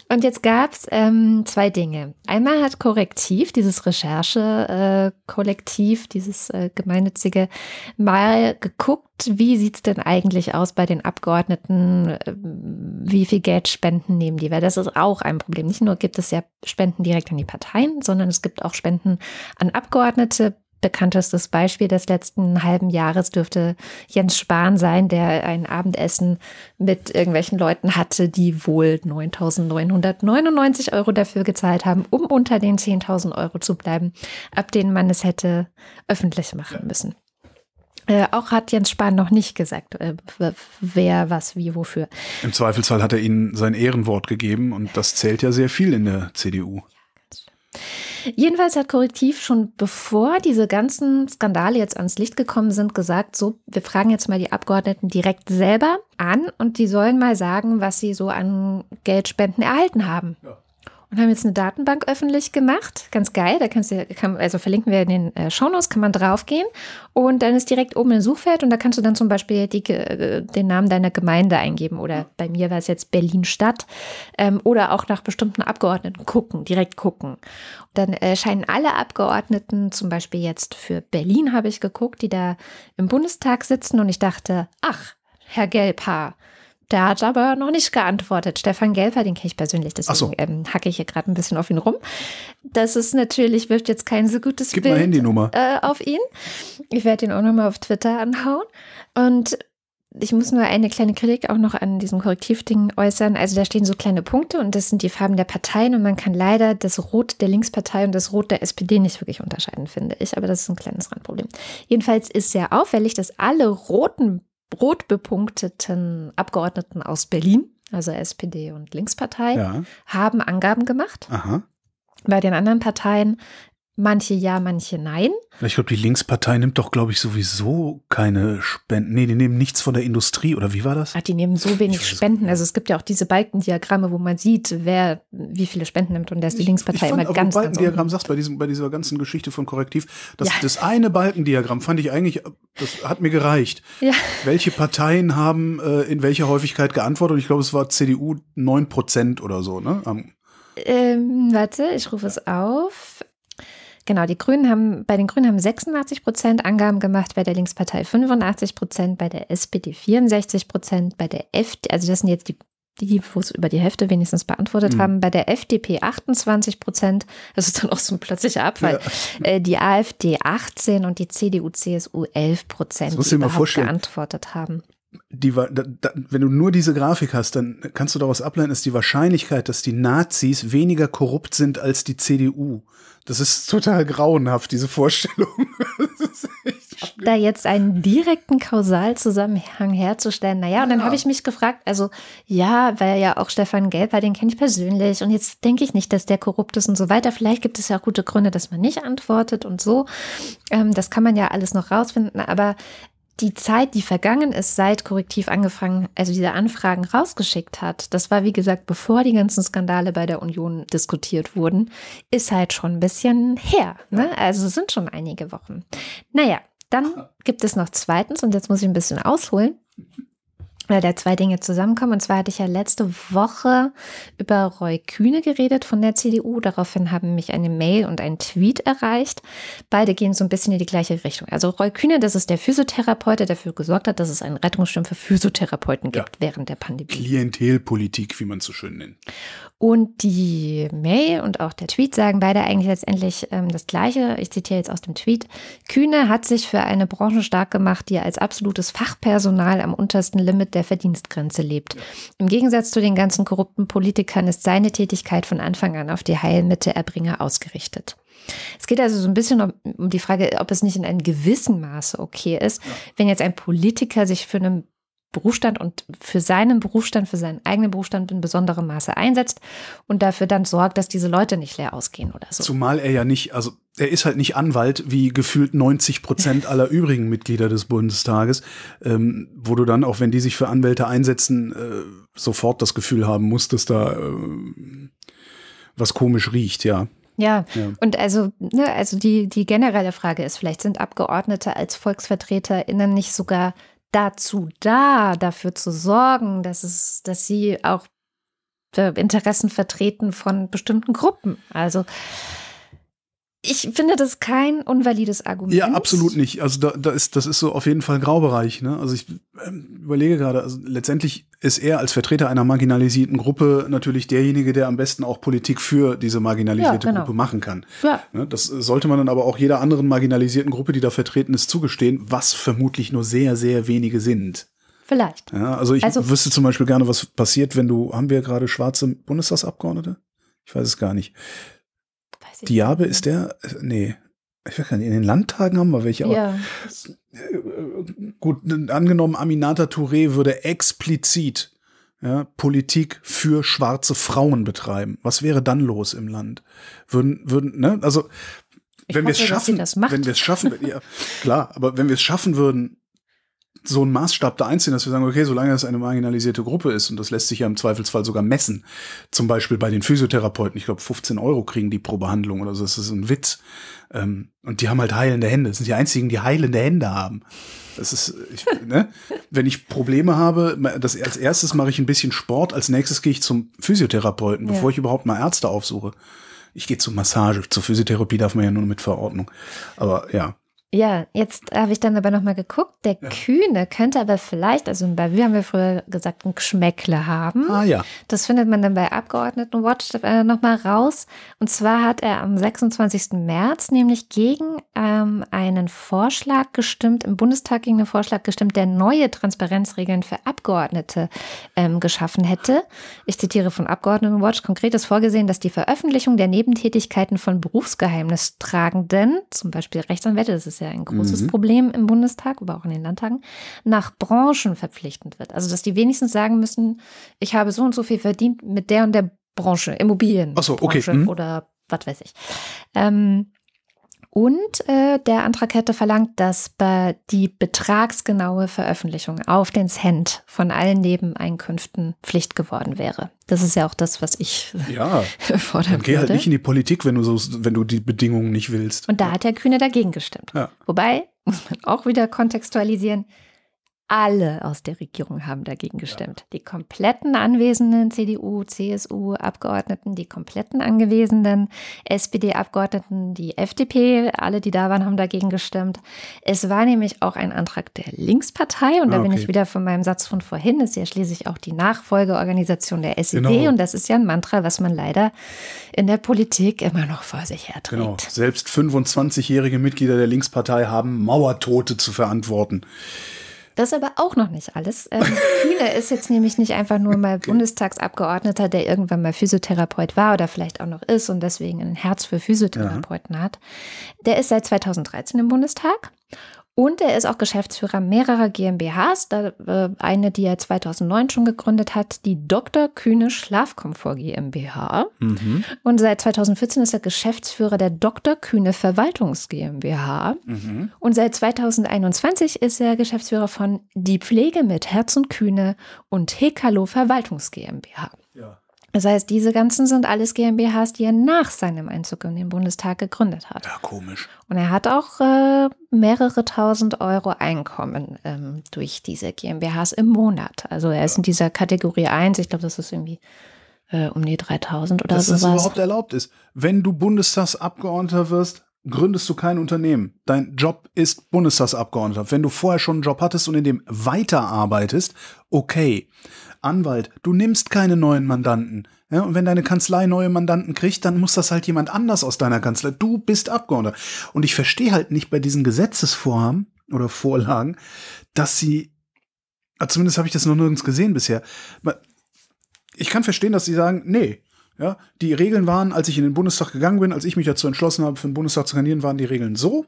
Und jetzt gab es ähm, zwei Dinge. Einmal hat Korrektiv, dieses Recherche-Kollektiv, äh, dieses äh, gemeinnützige, mal geguckt, wie sieht es denn eigentlich aus bei den Abgeordneten? Äh, wie viel Geld Spenden nehmen die? Weil das ist auch ein Problem. Nicht nur gibt es ja Spenden direkt an die Parteien, sondern es gibt auch Spenden an Abgeordnete bekanntestes Beispiel des letzten halben Jahres dürfte Jens Spahn sein, der ein Abendessen mit irgendwelchen Leuten hatte, die wohl 9.999 Euro dafür gezahlt haben, um unter den 10.000 Euro zu bleiben, ab denen man es hätte öffentlich machen müssen. Äh, auch hat Jens Spahn noch nicht gesagt, äh, wer, was, wie, wofür. Im Zweifelsfall hat er ihnen sein Ehrenwort gegeben und das zählt ja sehr viel in der CDU. Jedenfalls hat Korrektiv schon bevor diese ganzen Skandale jetzt ans Licht gekommen sind, gesagt, so, wir fragen jetzt mal die Abgeordneten direkt selber an und die sollen mal sagen, was sie so an Geldspenden erhalten haben. Ja und haben jetzt eine Datenbank öffentlich gemacht. Ganz geil. Da kannst du, kann, also verlinken wir in den äh, Shownotes, kann man draufgehen. Und dann ist direkt oben ein Suchfeld und da kannst du dann zum Beispiel die, äh, den Namen deiner Gemeinde eingeben. Oder bei mir war es jetzt Berlin-Stadt. Ähm, oder auch nach bestimmten Abgeordneten gucken, direkt gucken. Und dann erscheinen alle Abgeordneten, zum Beispiel jetzt für Berlin habe ich geguckt, die da im Bundestag sitzen. Und ich dachte, ach, Herr Gelbhaar, der hat aber noch nicht geantwortet. Stefan Gelfer, den kenne ich persönlich, deswegen so. ähm, hacke ich hier gerade ein bisschen auf ihn rum. Das ist natürlich, wirft jetzt kein so gutes Gib Bild. Äh, auf ihn. Ich werde ihn auch nochmal auf Twitter anhauen. Und ich muss nur eine kleine Kritik auch noch an diesem Korrektivding äußern. Also da stehen so kleine Punkte und das sind die Farben der Parteien und man kann leider das Rot der Linkspartei und das Rot der SPD nicht wirklich unterscheiden, finde ich. Aber das ist ein kleines Randproblem. Jedenfalls ist sehr auffällig, dass alle roten rot bepunkteten Abgeordneten aus Berlin, also SPD und Linkspartei, ja. haben Angaben gemacht. Aha. Bei den anderen Parteien Manche ja, manche nein. Ich glaube, die Linkspartei nimmt doch, glaube ich, sowieso keine Spenden. Nee, die nehmen nichts von der Industrie, oder wie war das? Ach, die nehmen so wenig Spenden. Also es gibt ja auch diese Balkendiagramme, wo man sieht, wer wie viele Spenden nimmt. Und da ist die Linkspartei ich, ich fand, immer ganz, Balkendiagramm ganz sagst bei, diesem, bei dieser ganzen Geschichte von Korrektiv, das, ja. das eine Balkendiagramm fand ich eigentlich, das hat mir gereicht. Ja. Welche Parteien haben äh, in welcher Häufigkeit geantwortet? Ich glaube, es war CDU 9 Prozent oder so, ne? Ähm, warte, ich rufe es auf. Genau, die Grünen haben, bei den Grünen haben 86 Prozent Angaben gemacht, bei der Linkspartei 85 Prozent, bei der SPD 64 Prozent, bei der FDP, also das sind jetzt die, die, wo es über die Hälfte wenigstens beantwortet mhm. haben, bei der FDP 28 Prozent, das ist dann auch so ein plötzlicher Abfall, ja. äh, die AfD 18 und die CDU, CSU 11 Prozent, die überhaupt geantwortet haben die, da, da, wenn du nur diese Grafik hast, dann kannst du daraus ableiten, ist die Wahrscheinlichkeit, dass die Nazis weniger korrupt sind als die CDU. Das ist total grauenhaft, diese Vorstellung. *laughs* da jetzt einen direkten Kausalzusammenhang herzustellen, naja, und dann ja. habe ich mich gefragt, also ja, weil ja auch Stefan Gelber, den kenne ich persönlich und jetzt denke ich nicht, dass der korrupt ist und so weiter. Vielleicht gibt es ja auch gute Gründe, dass man nicht antwortet und so. Ähm, das kann man ja alles noch rausfinden, aber die Zeit, die vergangen ist, seit Korrektiv angefangen, also diese Anfragen rausgeschickt hat, das war wie gesagt, bevor die ganzen Skandale bei der Union diskutiert wurden, ist halt schon ein bisschen her. Ne? Also es sind schon einige Wochen. Naja, dann *laughs* gibt es noch zweitens, und jetzt muss ich ein bisschen ausholen weil da zwei Dinge zusammenkommen. Und zwar hatte ich ja letzte Woche über Roy Kühne geredet von der CDU. Daraufhin haben mich eine Mail und ein Tweet erreicht. Beide gehen so ein bisschen in die gleiche Richtung. Also Roy Kühne, das ist der Physiotherapeut, der dafür gesorgt hat, dass es einen Rettungsschirm für Physiotherapeuten gibt ja. während der Pandemie. Klientelpolitik, wie man es so schön nennt. Und die Mail und auch der Tweet sagen beide eigentlich letztendlich ähm, das Gleiche. Ich zitiere jetzt aus dem Tweet. Kühne hat sich für eine Branche stark gemacht, die als absolutes Fachpersonal am untersten Limit der Verdienstgrenze lebt. Im Gegensatz zu den ganzen korrupten Politikern ist seine Tätigkeit von Anfang an auf die Heilmittelerbringer ausgerichtet. Es geht also so ein bisschen um, um die Frage, ob es nicht in einem gewissen Maße okay ist, wenn jetzt ein Politiker sich für einen Berufsstand und für seinen Berufsstand, für seinen eigenen Berufsstand in besonderem Maße einsetzt und dafür dann sorgt, dass diese Leute nicht leer ausgehen oder so. Zumal er ja nicht, also er ist halt nicht Anwalt wie gefühlt 90 Prozent *laughs* aller übrigen Mitglieder des Bundestages, ähm, wo du dann, auch wenn die sich für Anwälte einsetzen, äh, sofort das Gefühl haben musst, dass da äh, was komisch riecht, ja. Ja, ja, und also, ne, also die, die generelle Frage ist, vielleicht sind Abgeordnete als VolksvertreterInnen nicht sogar dazu da, dafür zu sorgen, dass es, dass sie auch äh, Interessen vertreten von bestimmten Gruppen. Also ich finde das kein unvalides Argument. Ja, absolut nicht. Also da, da ist, das ist so auf jeden Fall Graubereich. Ne? Also ich ähm, überlege gerade, also letztendlich ist er als Vertreter einer marginalisierten Gruppe natürlich derjenige, der am besten auch Politik für diese marginalisierte Ja, genau. Gruppe machen kann. Ja. Ne? Das sollte man dann aber auch jeder anderen marginalisierten Gruppe, die da vertreten ist, zugestehen, was vermutlich nur sehr, sehr wenige sind. Vielleicht. Ja, also ich Also- wüsste zum Beispiel gerne, was passiert, wenn du, haben wir gerade schwarze Bundestagsabgeordnete? Ich weiß es gar nicht. Diabe ist der, nee, ich weiß gar nicht, in den Landtagen haben wir welche, aber Ja, äh, gut, angenommen, Aminata Touré würde explizit ja, Politik für schwarze Frauen betreiben. Was wäre dann los im Land? Würden, würden, ne, also wenn wir es schaffen, wenn wir es schaffen, ja, klar, aber wenn wir es schaffen würden, so einen Maßstab da einziehen, dass wir sagen, okay, solange es eine marginalisierte Gruppe ist, und das lässt sich ja im Zweifelsfall sogar messen, zum Beispiel bei den Physiotherapeuten, ich glaube 15 Euro kriegen die pro Behandlung oder so, das ist ein Witz. Ähm, und die haben halt heilende Hände, das sind die einzigen, die heilende Hände haben. Das ist, ich, ne? Wenn ich Probleme habe, das, als erstes mache ich ein bisschen Sport, als nächstes gehe ich zum Physiotherapeuten, Ja. bevor ich überhaupt mal Ärzte aufsuche. Ich gehe zur Massage, zur Physiotherapie darf man ja nur mit Verordnung. Aber ja. Ja, jetzt habe ich dann aber nochmal geguckt. Der Kühne könnte aber vielleicht, also bei wir haben wir früher gesagt, ein Geschmäckle haben. Ah ja. Das findet man dann bei Abgeordnetenwatch äh, nochmal raus. Und zwar hat er am 26. März nämlich gegen ähm, einen Vorschlag gestimmt, im Bundestag gegen einen Vorschlag gestimmt, der neue Transparenzregeln für Abgeordnete ähm, geschaffen hätte. Ich zitiere von Abgeordnetenwatch. Konkret ist vorgesehen, dass die Veröffentlichung der Nebentätigkeiten von Berufsgeheimnistragenden, zum Beispiel Rechtsanwälte, das ist ja ein großes Mhm. Problem im Bundestag, aber auch in den Landtagen, nach Branchen verpflichtend wird. Also dass die wenigstens sagen müssen, ich habe so und so viel verdient mit der und der Branche, Immobilien. Ach so, okay, Branche mhm. Oder was weiß ich. Ähm, und äh, der Antrag hätte verlangt, dass die betragsgenaue Veröffentlichung auf den Cent von allen Nebeneinkünften Pflicht geworden wäre. Das ist ja auch das, was ich Ja. *laughs* fordern Dann geh würde. halt nicht in die Politik, wenn du so, wenn du die Bedingungen nicht willst. Und da hat der Kühne dagegen gestimmt. Ja. Wobei, *laughs* muss man auch wieder kontextualisieren, alle aus der Regierung haben dagegen gestimmt. Die kompletten anwesenden CDU, CSU Abgeordneten, die kompletten anwesenden SPD Abgeordneten, die FDP, alle, die da waren, haben dagegen gestimmt. Es war nämlich auch ein Antrag der Linkspartei und da Ah, bin okay. ich wieder von meinem Satz von vorhin, ist ja schließlich auch die Nachfolgeorganisation der SED Genau. und das ist ja ein Mantra, was man leider in der Politik immer noch vor sich herträgt. Genau. Selbst 25-jährige Mitglieder der Linkspartei haben Mauertote zu verantworten. Das ist aber auch noch nicht alles. Ähm, *laughs* Kühne ist jetzt nämlich nicht einfach nur mal Bundestagsabgeordneter, der irgendwann mal Physiotherapeut war oder vielleicht auch noch ist und deswegen ein Herz für Physiotherapeuten hat. Der ist seit 2013 im Bundestag und er ist auch Geschäftsführer mehrerer GmbHs. Da, äh, eine, die er 2009 schon gegründet hat, die Dr. Kühne Schlafkomfort GmbH. Mhm. Und seit 2014 ist er Geschäftsführer der Dr. Kühne Verwaltungs GmbH. Mhm. Und seit 2021 ist er Geschäftsführer von Die Pflege mit Herz und Kühne und Hekalo Verwaltungs GmbH. Ja. Das heißt, diese ganzen sind alles GmbHs, die er nach seinem Einzug in den Bundestag gegründet hat. ja, komisch. Und er hat auch äh, mehrere tausend Euro Einkommen ähm, durch diese GmbHs im Monat. Also er ist in dieser Kategorie 1, ich glaube, das ist irgendwie äh, um die 3000 oder Dass das sowas. überhaupt erlaubt ist. Wenn du Bundestagsabgeordneter wirst, gründest du kein Unternehmen. Dein Job ist Bundestagsabgeordneter. Wenn du vorher schon einen Job hattest und in dem weiterarbeitest, okay. Anwalt, du nimmst keine neuen Mandanten. Ja, und wenn deine Kanzlei neue Mandanten kriegt, dann muss das halt jemand anders aus deiner Kanzlei. Du bist Abgeordneter. Und ich verstehe halt nicht bei diesen Gesetzesvorhaben oder Vorlagen, dass sie, zumindest habe ich das noch nirgends gesehen bisher, ich kann verstehen, dass sie sagen, nee, ja, die Regeln waren, als ich in den Bundestag gegangen bin, als ich mich dazu entschlossen habe, für den Bundestag zu kandidieren, waren die Regeln so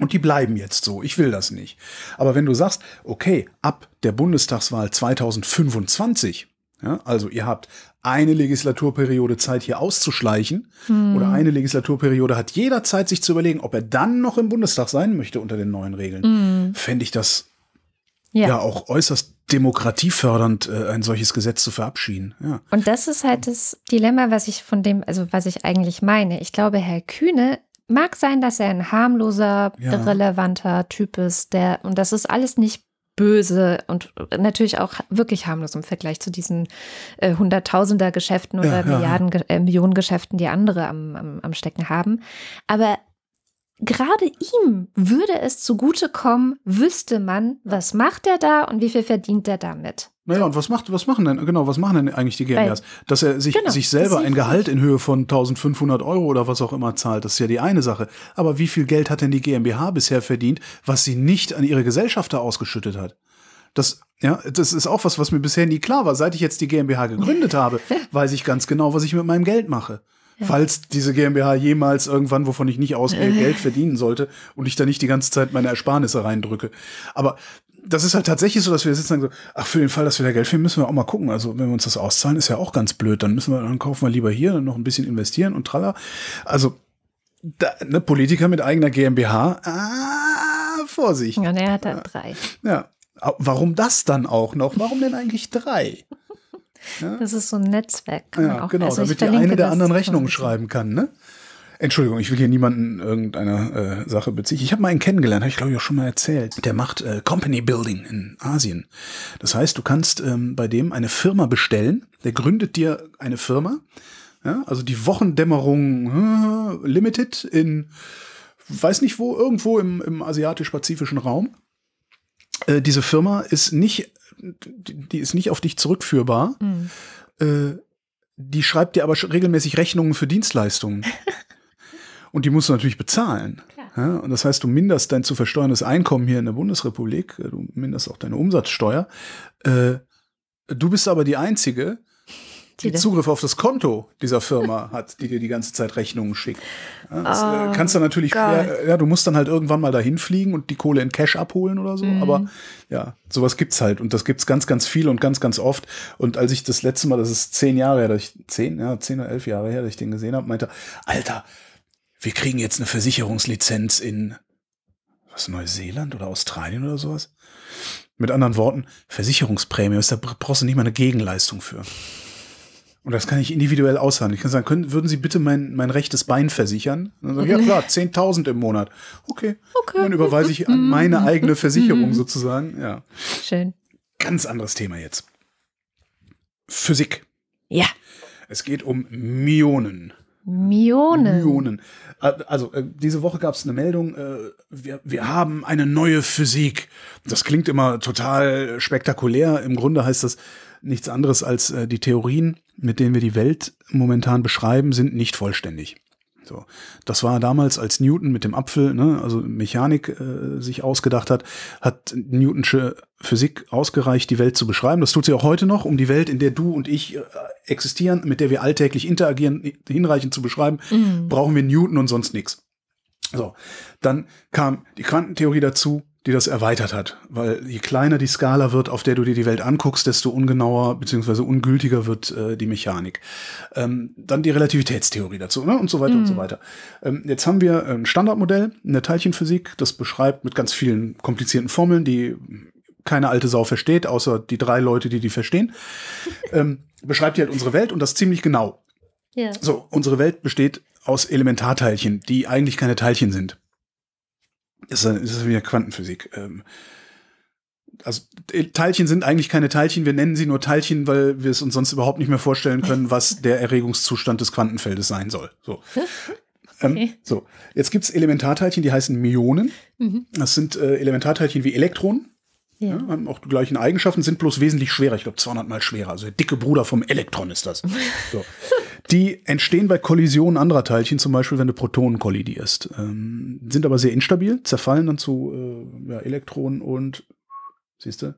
und die bleiben jetzt so. Ich will das nicht. Aber wenn du sagst, okay, ab der Bundestagswahl 2025, ja, also ihr habt eine Legislaturperiode Zeit hier auszuschleichen oder eine Legislaturperiode hat jeder Zeit, sich zu überlegen, ob er dann noch im Bundestag sein möchte unter den neuen Regeln, fände ich das ja. ja auch äußerst demokratiefördernd, äh, ein solches Gesetz zu verabschieden. Ja. Und das ist halt das Dilemma, was ich von dem, also was ich eigentlich meine. Ich glaube, Herr Kühne mag sein, dass er ein harmloser, Ja. irrelevanter Typ ist, der, und das ist alles nicht böse und natürlich auch wirklich harmlos im Vergleich zu diesen äh, Hunderttausender Geschäften oder Ja, ja, Milliarden, äh, Millionen Geschäften, die andere am, am, am Stecken haben. Aber gerade ihm würde es zugutekommen, wüsste man, was macht er da und wie viel verdient er damit. Naja, und was macht, was machen denn, genau, was machen denn eigentlich die GmbHs? Dass er sich, Genau, sich selber ein Gehalt in Höhe von 1500 Euro oder was auch immer zahlt, das ist ja die eine Sache. Aber wie viel Geld hat denn die GmbH bisher verdient, was sie nicht an ihre Gesellschafter ausgeschüttet hat? Das, ja, das ist auch was, was mir bisher nie klar war. Seit ich jetzt die GmbH gegründet habe, *laughs* weiß ich ganz genau, was ich mit meinem Geld mache. Falls diese GmbH jemals irgendwann, wovon ich nicht ausgehe, *laughs* Geld verdienen sollte und ich da nicht die ganze Zeit meine Ersparnisse reindrücke. Aber das ist halt tatsächlich so, dass wir sitzen und sagen so, ach, für den Fall, dass wir da Geld finden, müssen wir auch mal gucken. Also, wenn wir uns das auszahlen, ist ja auch ganz blöd. Dann müssen wir, dann kaufen wir lieber hier, dann noch ein bisschen investieren und tralla. Also, da, ne, Politiker mit eigener GmbH, ah, Vorsicht. Und er hat dann drei. Ja. Warum das dann auch noch? Warum denn eigentlich drei? Das ist so ein Netzwerk. kann man Ja, auch- genau, also ich damit die eine der anderen Rechnungen schreiben kann, ne? Entschuldigung, ich will hier niemanden irgendeiner äh, Sache beziehen. Ich habe mal einen kennengelernt, habe ich glaube ich auch schon mal erzählt. Der macht äh, Company Building in Asien. Das heißt, du kannst ähm, bei dem eine Firma bestellen. Der gründet dir eine Firma. Ja, also die Wochendämmerung äh, Limited in, weiß nicht wo, irgendwo im, im asiatisch-pazifischen Raum. Äh, diese Firma ist nicht, die, ist nicht auf dich zurückführbar. Mhm. Äh, die schreibt dir aber regelmäßig Rechnungen für Dienstleistungen. *laughs* Und die musst du natürlich bezahlen. Ja, und das heißt, du minderst dein zu versteuerndes Einkommen hier in der Bundesrepublik, äh, du minderst auch deine Umsatzsteuer. Äh, du bist aber die Einzige, die Zugriff auf das Konto dieser Firma *laughs* hat, die dir die ganze Zeit Rechnungen schickt. Ja, das Oh äh, kannst du natürlich, schwer, ja, du musst dann halt irgendwann mal dahin fliegen und die Kohle in Cash abholen oder so. Mhm. Aber ja, sowas gibt's halt und das gibt's ganz, ganz viel und ganz, ganz oft. Und als ich das letzte Mal, das ist zehn Jahre her, dass ich zehn, ja, zehn oder elf Jahre her, dass ich den gesehen habe, meinte, Alter, wir kriegen jetzt eine Versicherungslizenz in was Neuseeland oder Australien oder sowas. Mit anderen Worten, Versicherungsprämie, da brauchst du nicht mal eine Gegenleistung für. Und das kann ich individuell aushandeln. Ich kann sagen, können, würden Sie bitte mein, mein rechtes Bein versichern? Und dann sage ich, ja klar, 10.000 im Monat. Okay. Okay. Dann überweise ich an meine eigene *laughs* Versicherung sozusagen. Ja. Schön. Ganz anderes Thema jetzt. Physik. Ja. Es geht um. Mionen. Myonen. Äh, Also, äh, diese Woche gab es eine Meldung, äh, wir, wir haben eine neue Physik. Das klingt immer total spektakulär. Im Grunde heißt das nichts anderes als äh, die Theorien, mit denen wir die Welt momentan beschreiben, sind nicht vollständig. So, das war damals, als Newton mit dem Apfel, ne, also Mechanik äh, sich ausgedacht hat, hat Newtonsche Physik ausgereicht, die Welt zu beschreiben. Das tut sie auch heute noch, um die Welt, in der du und ich äh, existieren, mit der wir alltäglich interagieren, hinreichend zu beschreiben, brauchen wir Newton und sonst nichts. So, dann kam die Quantentheorie dazu, die das erweitert hat, weil je kleiner die Skala wird, auf der du dir die Welt anguckst, desto ungenauer bzw. ungültiger wird äh, die Mechanik. Ähm, dann die Relativitätstheorie dazu ne? und so weiter und so weiter. Ähm, jetzt haben wir ein Standardmodell in der Teilchenphysik, das beschreibt mit ganz vielen komplizierten Formeln, die keine alte Sau versteht, außer die drei Leute, die die verstehen, *laughs* ähm, beschreibt die halt unsere Welt und das ziemlich genau. Ja. So, unsere Welt besteht aus Elementarteilchen, die eigentlich keine Teilchen sind. Das ist, wieder Quantenphysik. Ähm, also Teilchen sind eigentlich keine Teilchen, wir nennen sie nur Teilchen, weil wir es uns sonst überhaupt nicht mehr vorstellen können, was der Erregungszustand des Quantenfeldes sein soll. So. *laughs* Ähm, Okay. so, jetzt gibt's Elementarteilchen, die heißen Myonen. Das sind äh, Elementarteilchen wie Elektronen. Ja. Ja, haben auch die gleichen Eigenschaften, sind bloß wesentlich schwerer. Ich glaube 200 mal schwerer. Also der dicke Bruder vom Elektron ist das. So. *laughs* Die entstehen bei Kollisionen anderer Teilchen, zum Beispiel wenn du Protonen kollidierst. Ähm, sind aber sehr instabil, zerfallen dann zu äh, ja, Elektronen und siehst du?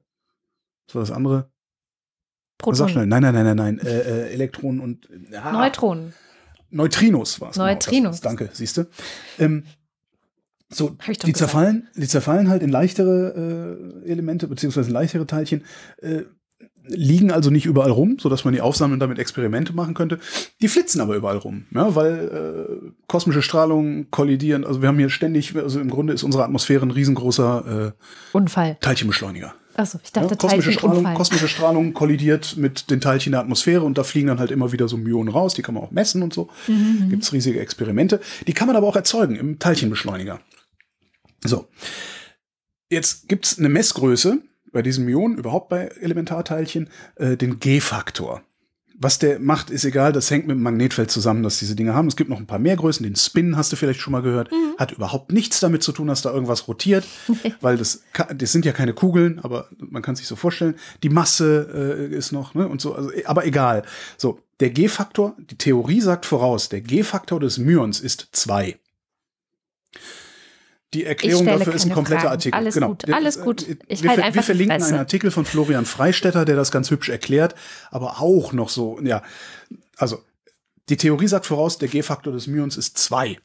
Was war das andere? Sag Protonen. schnell. Nein, nein, nein, nein, nein. Äh, äh, Elektronen und ja, Neutronen. Neutrinos war es. Neutrinos. Genau, das, danke, siehst du. Ähm, so, die gesagt. zerfallen, die zerfallen halt in leichtere äh, Elemente beziehungsweise leichtere Teilchen, äh, liegen also nicht überall rum, so dass man die aufsammeln und damit Experimente machen könnte. Die flitzen aber überall rum, ja, weil äh, kosmische Strahlung kollidieren. Also wir haben hier ständig, also im Grunde ist unsere Atmosphäre ein riesengroßer äh, Unfall. Teilchenbeschleuniger. Achso, ich Ja, dachte kosmische, Strahlung, Teilchenunfall. kosmische Strahlung kollidiert mit den Teilchen der Atmosphäre und da fliegen dann halt immer wieder so Myonen raus, die kann man auch messen und so. Mhm, Gibt's riesige Experimente. Die kann man aber auch erzeugen im Teilchenbeschleuniger. So. Jetzt gibt's eine Messgröße, bei diesen Myonen, überhaupt bei Elementarteilchen, äh, den G-Faktor. Was der macht, ist egal, das hängt mit dem Magnetfeld zusammen, dass diese Dinge haben. Es gibt noch ein paar mehr Größen, den Spin hast du vielleicht schon mal gehört. Mhm. Hat überhaupt nichts damit zu tun, dass da irgendwas rotiert, weil das, das sind ja keine Kugeln, aber man kann sich so vorstellen. Die Masse äh, ist noch, ne, und so, also, aber egal. So, der G-Faktor, die Theorie sagt voraus, der G-Faktor des Myons ist zwei. Die Erklärung dafür ist ein kompletter Fragen. Artikel. Alles genau. gut, alles gut. Ich wir, halt einfach wir verlinken einen Artikel von Florian Freistetter, der das ganz hübsch erklärt, aber auch noch so, ja, also die Theorie sagt voraus, der G-Faktor des Myons ist zwei.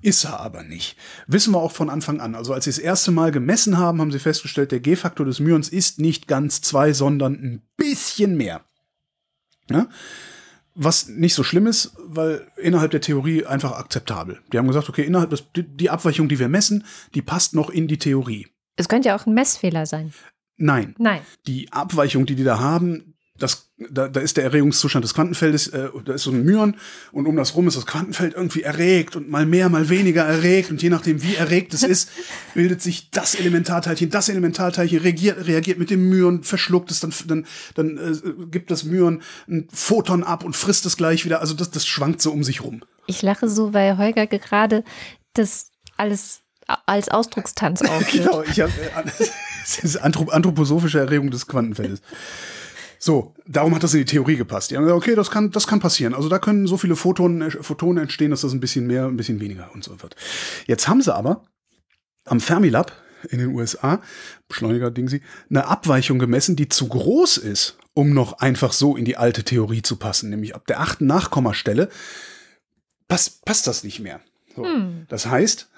Ist er aber nicht. Wissen wir auch von Anfang an. Also als sie das erste Mal gemessen haben, haben sie festgestellt, der G-Faktor des Myons ist nicht ganz zwei, sondern ein bisschen mehr. Ja? Was nicht so schlimm ist, weil innerhalb der Theorie einfach akzeptabel. Die haben gesagt, okay, innerhalb des, die Abweichung, die wir messen, die passt noch in die Theorie. Es könnte ja auch ein Messfehler sein. Nein. Nein. Die Abweichung, die die da haben, das, da, da ist der Erregungszustand des Quantenfeldes, äh, da ist so ein Myon und um das rum ist das Quantenfeld irgendwie erregt und mal mehr, mal weniger erregt und je nachdem, wie erregt es ist, *laughs* bildet sich das Elementarteilchen, das Elementarteilchen reagiert, reagiert mit dem Myon, verschluckt es, dann, dann, dann äh, gibt das Myon ein Photon ab und frisst es gleich wieder. Also das, das schwankt so um sich rum. Ich lache so, weil Holger gerade das alles als Ausdruckstanz *laughs* aufführt. genau, ich habe äh, *laughs* das ist anthroposophische Erregung des Quantenfeldes. So, darum hat das in die Theorie gepasst. Die haben gesagt, okay, das kann, das kann passieren. Also da können so viele Photonen, Photonen entstehen, dass das ein bisschen mehr, ein bisschen weniger und so wird. Jetzt haben sie aber am Fermilab in den USA, Beschleuniger Ding sie, eine Abweichung gemessen, die zu groß ist, um noch einfach so in die alte Theorie zu passen. Nämlich ab der achten Nachkommastelle passt, passt das nicht mehr. So. Hm. Das heißt,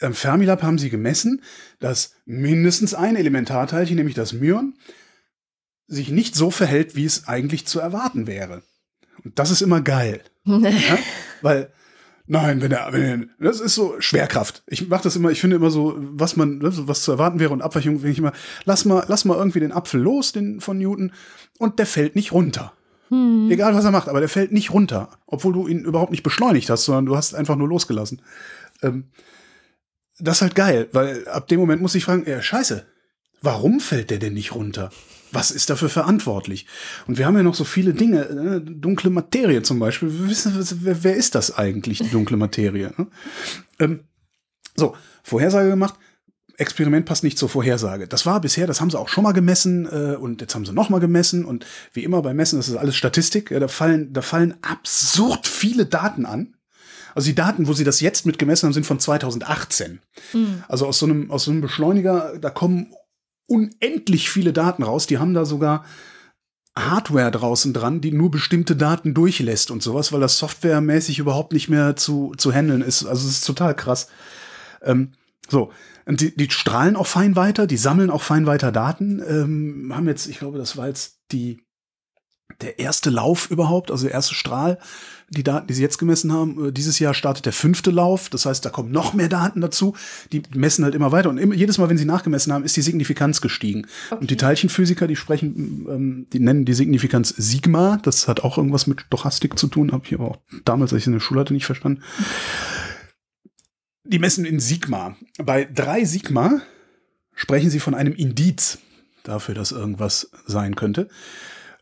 am Fermilab haben sie gemessen, dass mindestens ein Elementarteilchen, nämlich das Myon, sich nicht so verhält, wie es eigentlich zu erwarten wäre. Und das ist immer geil. *laughs* ja? Weil, nein, wenn er, wenn er, das ist so Schwerkraft. Ich mache das immer, ich finde immer so, was man, was zu erwarten wäre und Abweichung, finde ich immer, lass mal, lass mal irgendwie den Apfel los, den von Newton, und der fällt nicht runter. Hm. Egal was er macht, aber der fällt nicht runter, obwohl du ihn überhaupt nicht beschleunigt hast, sondern du hast einfach nur losgelassen. Ähm, das ist halt geil, weil ab dem Moment muss ich fragen, ja, scheiße, warum fällt der denn nicht runter? Was ist dafür verantwortlich? Und wir haben ja noch so viele Dinge, äh, dunkle Materie zum Beispiel. Wir wissen, wer, wer ist das eigentlich, die dunkle Materie? Ne? Ähm, so, Vorhersage gemacht. Experiment passt nicht zur Vorhersage. Das war bisher, das haben sie auch schon mal gemessen äh, und jetzt haben sie noch mal gemessen und wie immer beim Messen, das ist alles Statistik. Ja, da fallen, da fallen absurd viele Daten an. Also die Daten, wo sie das jetzt mit gemessen haben, sind von 2018. Mhm. Also aus so einem aus so einem Beschleuniger, da kommen unendlich viele Daten raus. Die haben da sogar Hardware draußen dran, die nur bestimmte Daten durchlässt und sowas, weil das softwaremäßig überhaupt nicht mehr zu, zu handeln ist. Also es ist total krass. Ähm, so, und die, die strahlen auch fein weiter, die sammeln auch fein weiter Daten. Ähm, haben jetzt, ich glaube, das war jetzt die der erste Lauf überhaupt, also der erste Strahl, die Daten, die sie jetzt gemessen haben. Äh, dieses Jahr startet der fünfte Lauf, das heißt, da kommen noch mehr Daten dazu. Die messen halt immer weiter und immer, jedes Mal, wenn sie nachgemessen haben, ist die Signifikanz gestiegen. Okay. Und die Teilchenphysiker, die sprechen, ähm, die nennen die Signifikanz Sigma. Das hat auch irgendwas mit Stochastik zu tun, habe ich aber auch damals, als ich in der Schule hatte, nicht verstanden. Die messen in Sigma. Bei drei Sigma sprechen sie von einem Indiz dafür, dass irgendwas sein könnte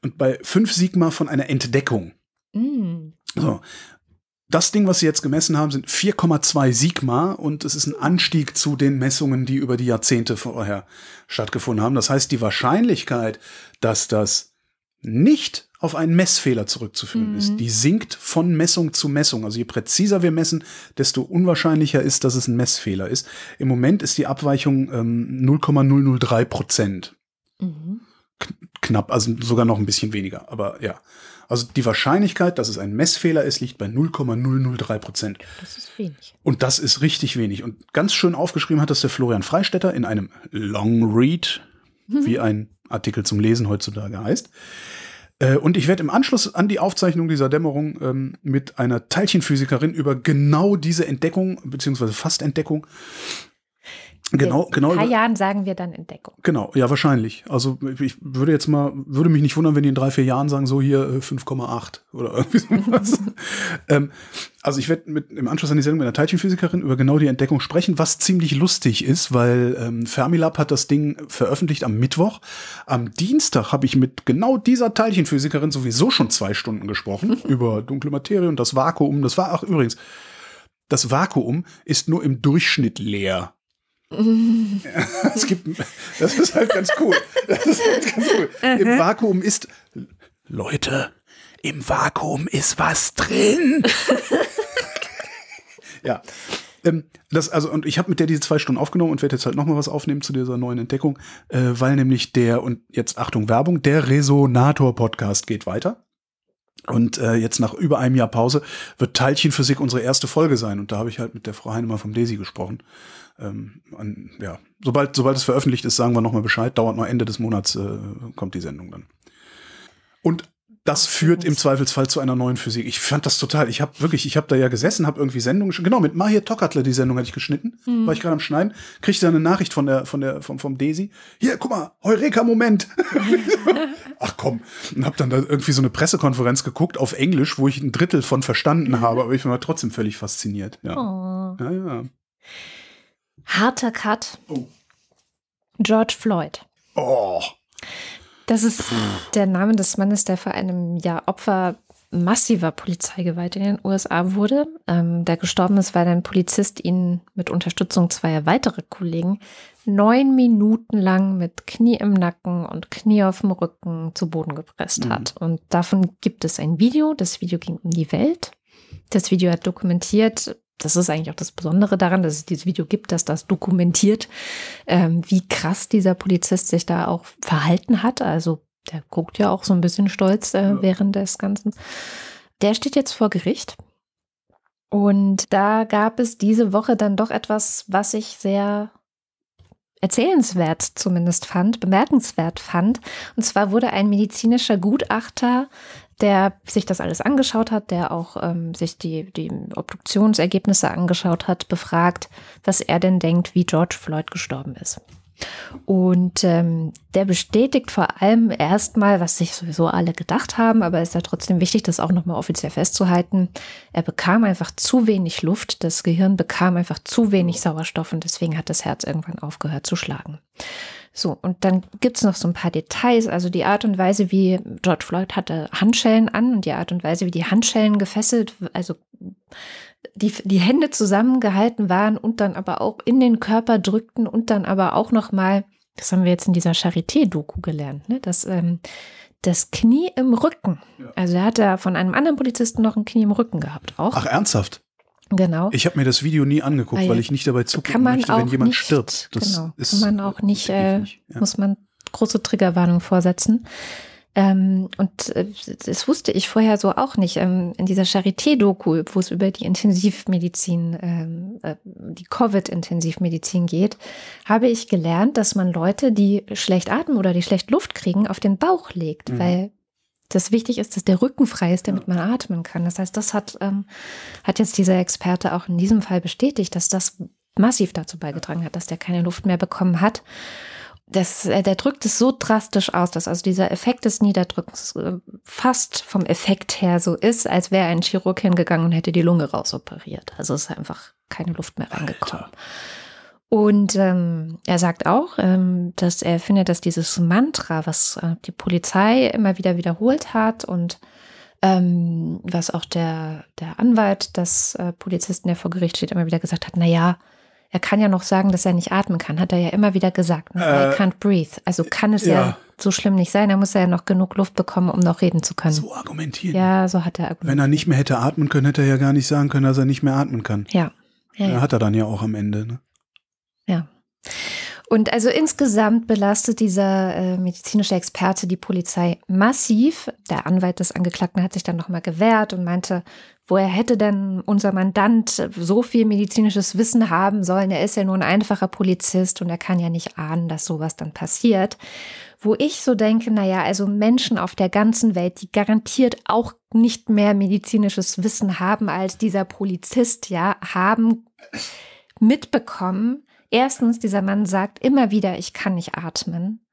und bei 5 Sigma von einer Entdeckung. Mm. So. Das Ding, was sie jetzt gemessen haben, sind 4,2 Sigma und es ist ein Anstieg zu den Messungen, die über die Jahrzehnte vorher stattgefunden haben. Das heißt, die Wahrscheinlichkeit, dass das nicht auf einen Messfehler zurückzuführen mhm. ist, die sinkt von Messung zu Messung. Also je präziser wir messen, desto unwahrscheinlicher ist, dass es ein Messfehler ist. Im Moment ist die Abweichung ähm, 0,003 Prozent. Mhm knapp, also sogar noch ein bisschen weniger. Aber ja. Also die Wahrscheinlichkeit, dass es ein Messfehler ist, liegt bei 0,003 Prozent. Das ist wenig. Und das ist richtig wenig. Und ganz schön aufgeschrieben hat das der Florian Freistetter in einem Long Read, mhm. wie ein Artikel zum Lesen heutzutage heißt. Äh, und ich werde im Anschluss an die Aufzeichnung dieser Dämmerung ähm, mit einer Teilchenphysikerin über genau diese Entdeckung, beziehungsweise Fastentdeckung, Genau, genau. In ein paar über- Jahren sagen wir dann Entdeckung. Genau, ja, wahrscheinlich. Also ich würde jetzt mal, würde mich nicht wundern, wenn die in drei, vier Jahren sagen, so hier äh, 5,8 oder irgendwie *laughs* sowas. ähm, also ich werde mit im Anschluss an die Sendung mit einer Teilchenphysikerin über genau die Entdeckung sprechen, was ziemlich lustig ist, weil ähm, Fermilab hat das Ding veröffentlicht am Mittwoch. Am Dienstag habe ich mit genau dieser Teilchenphysikerin sowieso schon zwei Stunden gesprochen *laughs* über dunkle Materie und das Vakuum. Das war, ach übrigens, das Vakuum ist nur im Durchschnitt leer. *laughs* Es gibt, das ist halt ganz cool. Das ist halt ganz cool. Im Vakuum ist, Leute, im Vakuum ist was drin. *laughs* ja. Ähm, das, also, und ich habe mit der diese zwei Stunden aufgenommen und werde jetzt halt nochmal was aufnehmen zu dieser neuen Entdeckung, äh, weil nämlich der, und jetzt Achtung, Werbung, der Resonator-Podcast geht weiter. Und äh, jetzt nach über einem Jahr Pause wird Teilchenphysik unsere erste Folge sein. Und da habe ich halt mit der Frau Heinemann vom Desi gesprochen. Ähm, an, ja, sobald, sobald es veröffentlicht ist, sagen wir nochmal Bescheid. Dauert noch Ende des Monats, äh, kommt die Sendung dann. Und das führt im Zweifelsfall zu einer neuen Physik. Ich fand das total. Ich habe wirklich, ich habe da ja gesessen, habe irgendwie Sendungen, genau mit Mahir Tokatler die Sendung hatte ich geschnitten, war ich gerade am Schneiden, kriegte eine Nachricht von der, von der, vom, vom Desi. Hier, guck mal, Heureka-Moment. *laughs* Ach komm, und habe dann da irgendwie so eine Pressekonferenz geguckt auf Englisch, wo ich ein Drittel von verstanden habe, aber ich war trotzdem völlig fasziniert. Ja, Oh. ja, ja. Harter Cut. Oh. George Floyd. Oh, Das ist der Name des Mannes, der vor einem Jahr Opfer massiver Polizeigewalt in den USA wurde. Ähm, der gestorben ist, weil ein Polizist ihn mit Unterstützung zweier weiterer Kollegen neun Minuten lang mit Knie im Nacken und Knie auf dem Rücken zu Boden gepresst hat. Und davon gibt es ein Video. Das Video ging um die Welt. Das Video hat dokumentiert, das ist eigentlich auch das Besondere daran, dass es dieses Video gibt, dass das dokumentiert, ähm, wie krass dieser Polizist sich da auch verhalten hat. Also der guckt ja auch so ein bisschen stolz äh, Ja. während des Ganzen. Der steht jetzt vor Gericht. Und da gab es diese Woche dann doch etwas, was ich sehr erzählenswert zumindest fand, bemerkenswert fand. Und zwar wurde ein medizinischer Gutachter, der sich das alles angeschaut hat, der auch ähm, sich die, die Obduktionsergebnisse angeschaut hat, befragt, was er denn denkt, wie George Floyd gestorben ist. Und ähm, der bestätigt vor allem erstmal, was sich sowieso alle gedacht haben, aber ist ja trotzdem wichtig, das auch nochmal offiziell festzuhalten. Er bekam einfach zu wenig Luft, das Gehirn bekam einfach zu wenig Sauerstoff und deswegen hat das Herz irgendwann aufgehört zu schlagen. So, und dann gibt's noch so ein paar Details, also die Art und Weise, wie George Floyd hatte Handschellen an und die Art und Weise, wie die Handschellen gefesselt, also die, die Hände zusammengehalten waren und dann aber auch in den Körper drückten und dann aber auch noch mal, das haben wir jetzt in dieser Charité-Doku gelernt, ne, dass ähm, das Knie im Rücken, Ja. also er hat da von einem anderen Polizisten noch ein Knie im Rücken gehabt, auch. ach ernsthaft? Genau. Ich habe mir das Video nie angeguckt, Ah, ja. weil ich nicht dabei zugucken kann man möchte, wenn jemand nicht, stirbt. Das genau, ist, kann man auch nicht, äh, nicht. Ja. muss man große Triggerwarnung vorsetzen. Ähm, und äh, das wusste ich vorher so auch nicht. Ähm, in dieser Charité-Doku, wo es über die Intensivmedizin, ähm, äh, die Covid-Intensivmedizin geht, habe ich gelernt, dass man Leute, die schlecht atmen oder die schlecht Luft kriegen, auf den Bauch legt, Mhm. weil das wichtig ist, dass der Rücken frei ist, damit man atmen kann. Das heißt, das hat, ähm, hat jetzt dieser Experte auch in diesem Fall bestätigt, dass das massiv dazu beigetragen hat, dass der keine Luft mehr bekommen hat. Das, äh, der drückt es so drastisch aus, dass also dieser Effekt des Niederdrückens äh, fast vom Effekt her so ist, als wäre ein Chirurg hingegangen und hätte die Lunge rausoperiert. Also es ist einfach keine Luft mehr reingekommen. Alter. Und ähm, er sagt auch, ähm, dass er findet, dass dieses Mantra, was äh, die Polizei immer wieder wiederholt hat und ähm, was auch der, der Anwalt des äh, Polizisten, der vor Gericht steht, immer wieder gesagt hat, na ja, er kann ja noch sagen, dass er nicht atmen kann, hat er ja immer wieder gesagt. Ne? Äh, I can't breathe. Also kann es ja. ja. so schlimm nicht sein. Er muss ja noch genug Luft bekommen, um noch reden zu können. So argumentieren. Ja, so hat er Wenn argumentiert. er nicht mehr hätte atmen können, hätte er ja gar nicht sagen können, dass er nicht mehr atmen kann. Ja. Ja, ja. Ja, hat er dann ja auch am Ende. Ne? Ja. Und also insgesamt belastet dieser äh, medizinische Experte die Polizei massiv. Der Anwalt des Angeklagten hat sich dann nochmal gewehrt und meinte, woher hätte denn unser Mandant so viel medizinisches Wissen haben sollen? Er ist ja nur ein einfacher Polizist und er kann ja nicht ahnen, dass sowas dann passiert. Wo ich so denke, naja, also Menschen auf der ganzen Welt, die garantiert auch nicht mehr medizinisches Wissen haben als dieser Polizist, ja, haben mitbekommen, erstens, dieser Mann sagt immer wieder, ich kann nicht atmen,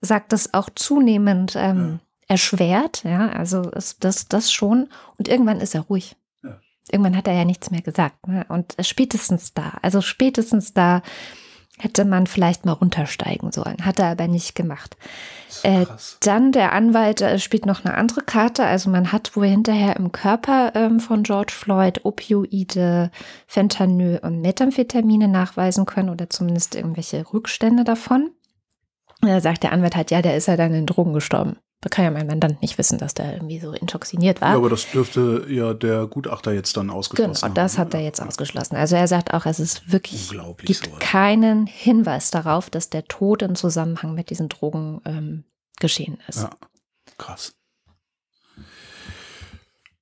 sagt das auch zunehmend ähm, erschwert, ja, also ist das, das schon. Und irgendwann ist er ruhig. Ja. Irgendwann hat er ja nichts mehr gesagt. Ne? Und spätestens da, also spätestens da hätte man vielleicht mal runtersteigen sollen. Hat er aber nicht gemacht. Äh, dann der Anwalt äh, spielt noch eine andere Karte. Also man hat wohl hinterher im Körper ähm, von George Floyd Opioide, Fentanyl und Methamphetamine nachweisen können oder zumindest irgendwelche Rückstände davon. Da sagt der Anwalt halt, ja, der ist ja dann in Drogen gestorben. Da kann ja mein Mandant nicht wissen, dass der irgendwie so intoxiniert war. Ja, aber das dürfte ja der Gutachter jetzt dann ausgeschlossen Genau, das haben. hat er jetzt ausgeschlossen. Also er sagt auch, es ist wirklich, gibt sowas. keinen Hinweis darauf, dass der Tod im Zusammenhang mit diesen Drogen ähm, geschehen ist. Ja, krass.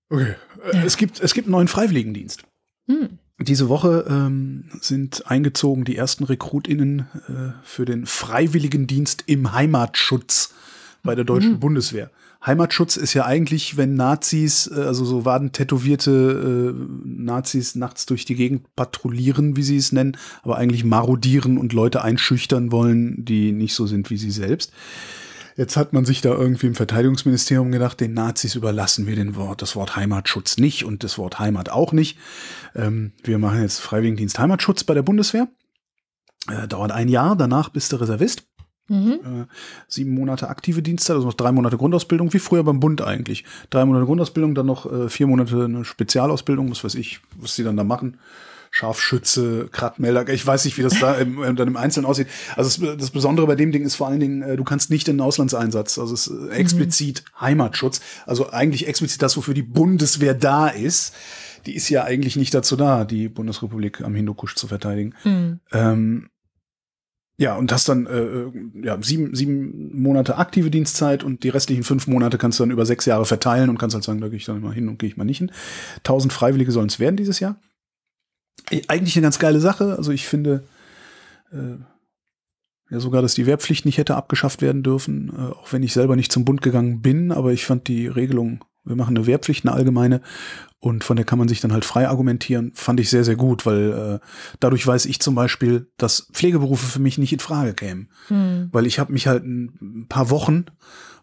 Okay, äh, es, gibt, es gibt einen neuen Freiwilligendienst. Hm. Diese Woche ähm, sind eingezogen die ersten RekrutInnen äh, für den Freiwilligendienst im Heimatschutz bei der deutschen Bundeswehr. Heimatschutz ist ja eigentlich, wenn Nazis, äh, also so wadentätowierte äh, Nazis nachts durch die Gegend patrouillieren, wie sie es nennen, aber eigentlich marodieren und Leute einschüchtern wollen, die nicht so sind wie sie selbst. Jetzt hat man sich da irgendwie im Verteidigungsministerium gedacht, den Nazis überlassen wir den Wort, das Wort Heimatschutz nicht und das Wort Heimat auch nicht. Ähm, wir machen jetzt Freiwilligendienst Heimatschutz bei der Bundeswehr. Äh, dauert ein Jahr, danach bist du Reservist. Mhm. Äh, sieben Monate aktive Dienstzeit, also noch drei Monate Grundausbildung, wie früher beim Bund eigentlich. Drei Monate Grundausbildung, dann noch äh, vier Monate eine Spezialausbildung, was weiß ich, was die dann da machen. Scharfschütze, Kratmelder, ich weiß nicht, wie das da im, *laughs* dann im Einzelnen aussieht. Also das, das Besondere bei dem Ding ist vor allen Dingen, äh, du kannst nicht in den Auslandseinsatz, also es ist äh, explizit Heimatschutz, also eigentlich explizit das, wofür die Bundeswehr da ist. Die ist ja eigentlich nicht dazu da, die Bundesrepublik am Hindukusch zu verteidigen. Mhm. Ähm, ja, und hast dann äh, ja, sieben, sieben Monate aktive Dienstzeit und die restlichen fünf Monate kannst du dann über sechs Jahre verteilen und kannst halt sagen, da gehe ich dann mal hin und gehe ich mal nicht hin. Tausend Freiwillige sollen es werden dieses Jahr. Äh, Eigentlich eine ganz geile Sache. Also ich finde äh, ja sogar, dass die Wehrpflicht nicht hätte abgeschafft werden dürfen, äh, auch wenn ich selber nicht zum Bund gegangen bin, aber ich fand die Regelung, wir machen eine Wehrpflicht, eine allgemeine, und von der kann man sich dann halt frei argumentieren, fand ich sehr, sehr gut, weil äh, dadurch weiß ich zum Beispiel, dass Pflegeberufe für mich nicht in Frage kämen. Hm. Weil ich habe mich halt ein paar Wochen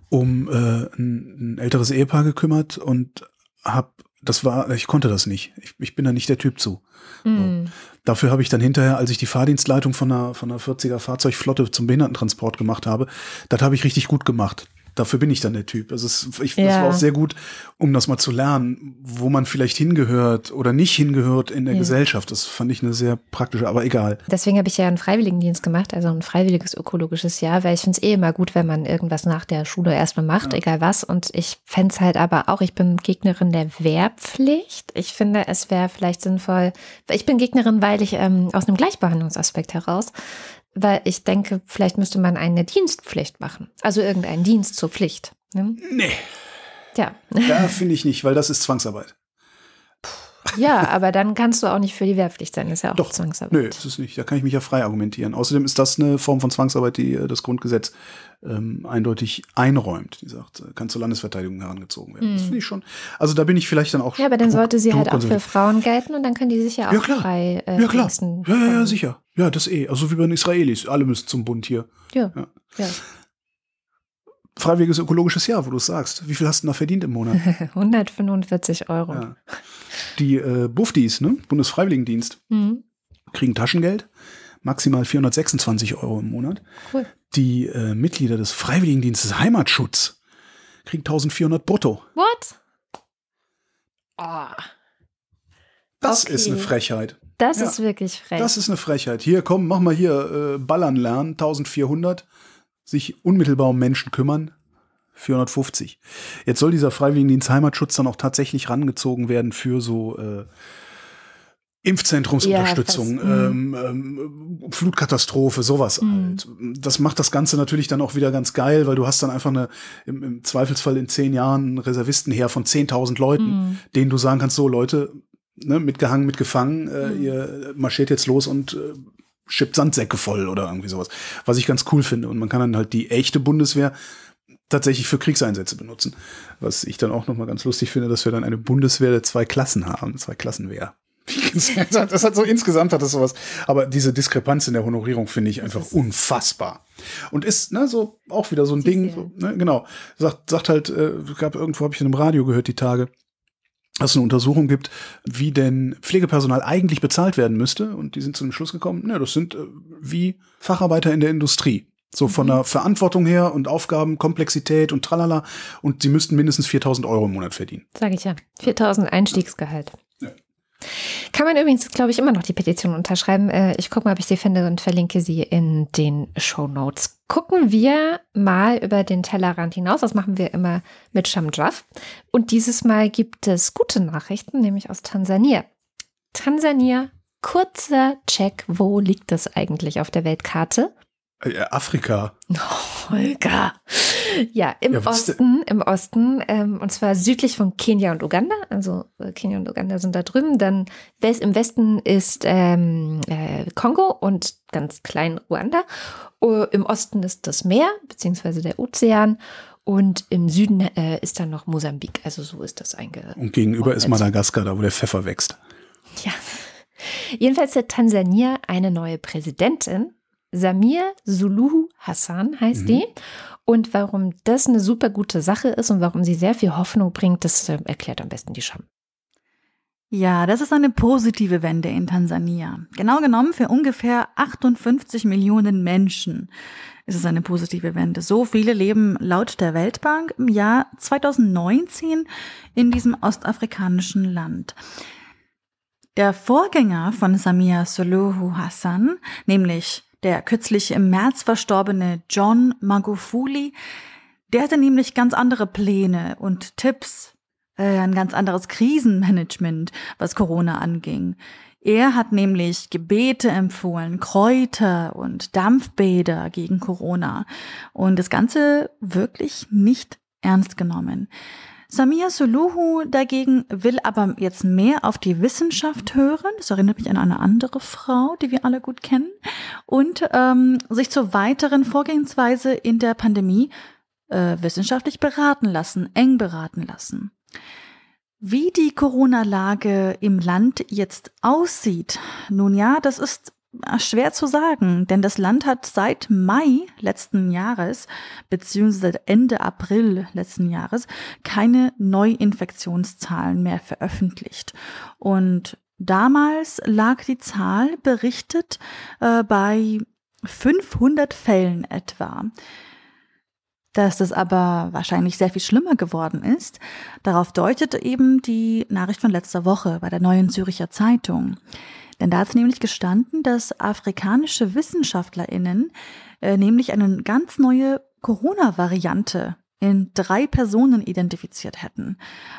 um äh, ein, ein älteres Ehepaar gekümmert und hab, das war, ich konnte das nicht. Ich, ich bin da nicht der Typ zu. Hm. Dafür habe ich dann hinterher, als ich die Fahrdienstleitung von einer, von einer 40er Fahrzeugflotte zum Behindertentransport gemacht habe, das habe ich richtig gut gemacht. Dafür bin ich dann der Typ. Also es, ich, das Ja. war auch sehr gut, um das mal zu lernen, wo man vielleicht hingehört oder nicht hingehört in der Ja. Gesellschaft. Das fand ich eine sehr praktische, aber egal. Deswegen habe ich ja einen Freiwilligendienst gemacht, also ein freiwilliges ökologisches Jahr, weil ich finde es eh immer gut, wenn man irgendwas nach der Schule erstmal macht, egal was. Und ich fände es halt aber auch, ich bin Gegnerin der Wehrpflicht. Ich finde, es wäre vielleicht sinnvoll, ich bin Gegnerin, weil ich ähm, aus einem Gleichbehandlungsaspekt heraus, weil ich denke, vielleicht müsste man eine Dienstpflicht machen. Also irgendeinen Dienst zur Pflicht. Ne? Nee, Ja. da finde ich nicht, weil das ist Zwangsarbeit. Ja, aber dann kannst du auch nicht für die Wehrpflicht sein, das ist ja auch Doch, Zwangsarbeit. Nö, ist es nicht. Da kann ich mich ja frei argumentieren. Außerdem ist das eine Form von Zwangsarbeit, die äh, das Grundgesetz ähm, eindeutig einräumt. Die sagt, äh, kann zur Landesverteidigung herangezogen werden. Das finde ich schon. Also da bin ich vielleicht dann auch. Ja, aber dann sollte sie halt auch für. Frauen gelten und dann können die sich ja auch Ja, klar. frei äh, Ja, klar. Ja, ja, ja, sicher. Ja, das eh. Also wie bei den Israelis. Alle müssen zum Bund hier. Ja. Ja. ja. Freiwilliges ökologisches Jahr, wo du es sagst. Wie viel hast du da verdient im Monat? *laughs* 145 Euro. ja. Die äh, Buftis, ne? Bundesfreiwilligendienst, Mhm. kriegen Taschengeld. Maximal 426 Euro im Monat. Cool. Die äh, Mitglieder des Freiwilligendienstes Heimatschutz kriegen 1400 brutto. What? Oh, Das Okay. ist eine Frechheit. das Ja. ist wirklich frech. Das ist eine Frechheit. Hier, komm, mach mal hier äh, Ballern lernen, 1400. Sich unmittelbar um Menschen kümmern, 450. Jetzt soll dieser Freiwilligendienst Heimatschutz dann auch tatsächlich rangezogen werden für so äh, Impfzentrumsunterstützung, Ja, ähm, ähm, Flutkatastrophe, sowas Mhm. halt. Das macht das Ganze natürlich dann auch wieder ganz geil, weil du hast dann einfach eine, im, im Zweifelsfall in zehn Jahren einen Reservistenheer von 10.000 Leuten, Mhm. denen du sagen kannst, so Leute, ne, mitgehangen, mitgefangen, äh, Mhm. ihr marschiert jetzt los und äh, schippt Sandsäcke voll oder irgendwie sowas. Was ich ganz cool finde. Und man kann dann halt die echte Bundeswehr tatsächlich für Kriegseinsätze benutzen. Was ich dann auch nochmal ganz lustig finde, dass wir dann eine Bundeswehr der zwei Klassen haben, zwei Klassenwehr. *laughs* das hat so insgesamt hat das sowas. Aber diese Diskrepanz in der Honorierung finde ich einfach unfassbar. Und ist, ne, so auch wieder so ein Ding, so, ne, genau. Sagt, sagt halt, äh, gab irgendwo habe ich in einem Radio gehört die Tage, dass es eine Untersuchung gibt, wie denn Pflegepersonal eigentlich bezahlt werden müsste. Und die sind zu dem Schluss gekommen, ne, das sind äh, wie Facharbeiter in der Industrie. So von mhm. der Verantwortung her und Aufgaben, Komplexität und tralala. Und sie müssten mindestens 4000 Euro im Monat verdienen. Sage ich ja. 4000 Einstiegsgehalt. Ja. Kann man übrigens, glaube ich, immer noch die Petition unterschreiben. Äh, ich gucke mal, ob ich sie finde und verlinke sie in den Show Notes. Gucken wir mal über den Tellerrand hinaus. Das machen wir immer mit Shamjaf. Und dieses Mal gibt es gute Nachrichten, nämlich aus Tansania. Tansania, kurzer Check, wo liegt es eigentlich auf der Weltkarte? Äh, Afrika. *laughs* Oh, Holger. Ja, im ja, Osten, im Osten, ähm, und zwar südlich von Kenia und Uganda. Also äh, Kenia und Uganda sind da drüben. Dann west, im Westen ist ähm, äh, Kongo und ganz klein Ruanda. Uh, Im Osten ist das Meer, beziehungsweise der Ozean. Und im Süden äh, ist dann noch Mosambik. Also so ist das einge. Und gegenüber ist Madagaskar, da wo der Pfeffer wächst. Ja. Jedenfalls hat Tansania eine neue Präsidentin Samir Suluhu Hassan heißt mhm. die. Und warum das eine super gute Sache ist und warum sie sehr viel Hoffnung bringt, das äh, erklärt am besten die Scham. Ja, das ist eine positive Wende in Tansania. Genau genommen für ungefähr 58 Millionen Menschen ist es eine positive Wende. So viele leben laut der Weltbank im Jahr 2019 in diesem ostafrikanischen Land. Der Vorgänger von Samia Suluhu Hassan, nämlich der kürzlich im März verstorbene John Magufuli, der hatte nämlich ganz andere Pläne und Tipps, äh, ein ganz anderes Krisenmanagement, was Corona anging. Er hat nämlich Gebete empfohlen, Kräuter und Dampfbäder gegen Corona und das Ganze wirklich nicht ernst genommen. Samia Suluhu dagegen will aber jetzt mehr auf die Wissenschaft hören. Das erinnert mich an eine andere Frau, die wir alle gut kennen. Und ähm, sich zur weiteren Vorgehensweise in der Pandemie äh, wissenschaftlich beraten lassen, eng beraten lassen. Wie die Corona-Lage im Land jetzt aussieht, nun ja, das ist Schwer zu sagen, denn das Land hat seit Mai letzten Jahres beziehungsweise Ende April letzten Jahres keine Neuinfektionszahlen mehr veröffentlicht. Und damals lag die Zahl berichtet äh, bei 500 Fällen etwa. Dass das aber wahrscheinlich sehr viel schlimmer geworden ist, darauf deutet eben die Nachricht von letzter Woche bei der Neuen Züricher Zeitung. Denn da hat es nämlich gestanden, dass afrikanische WissenschaftlerInnen äh, nämlich eine ganz neue Corona-Variante in drei Personen identifiziert hätten.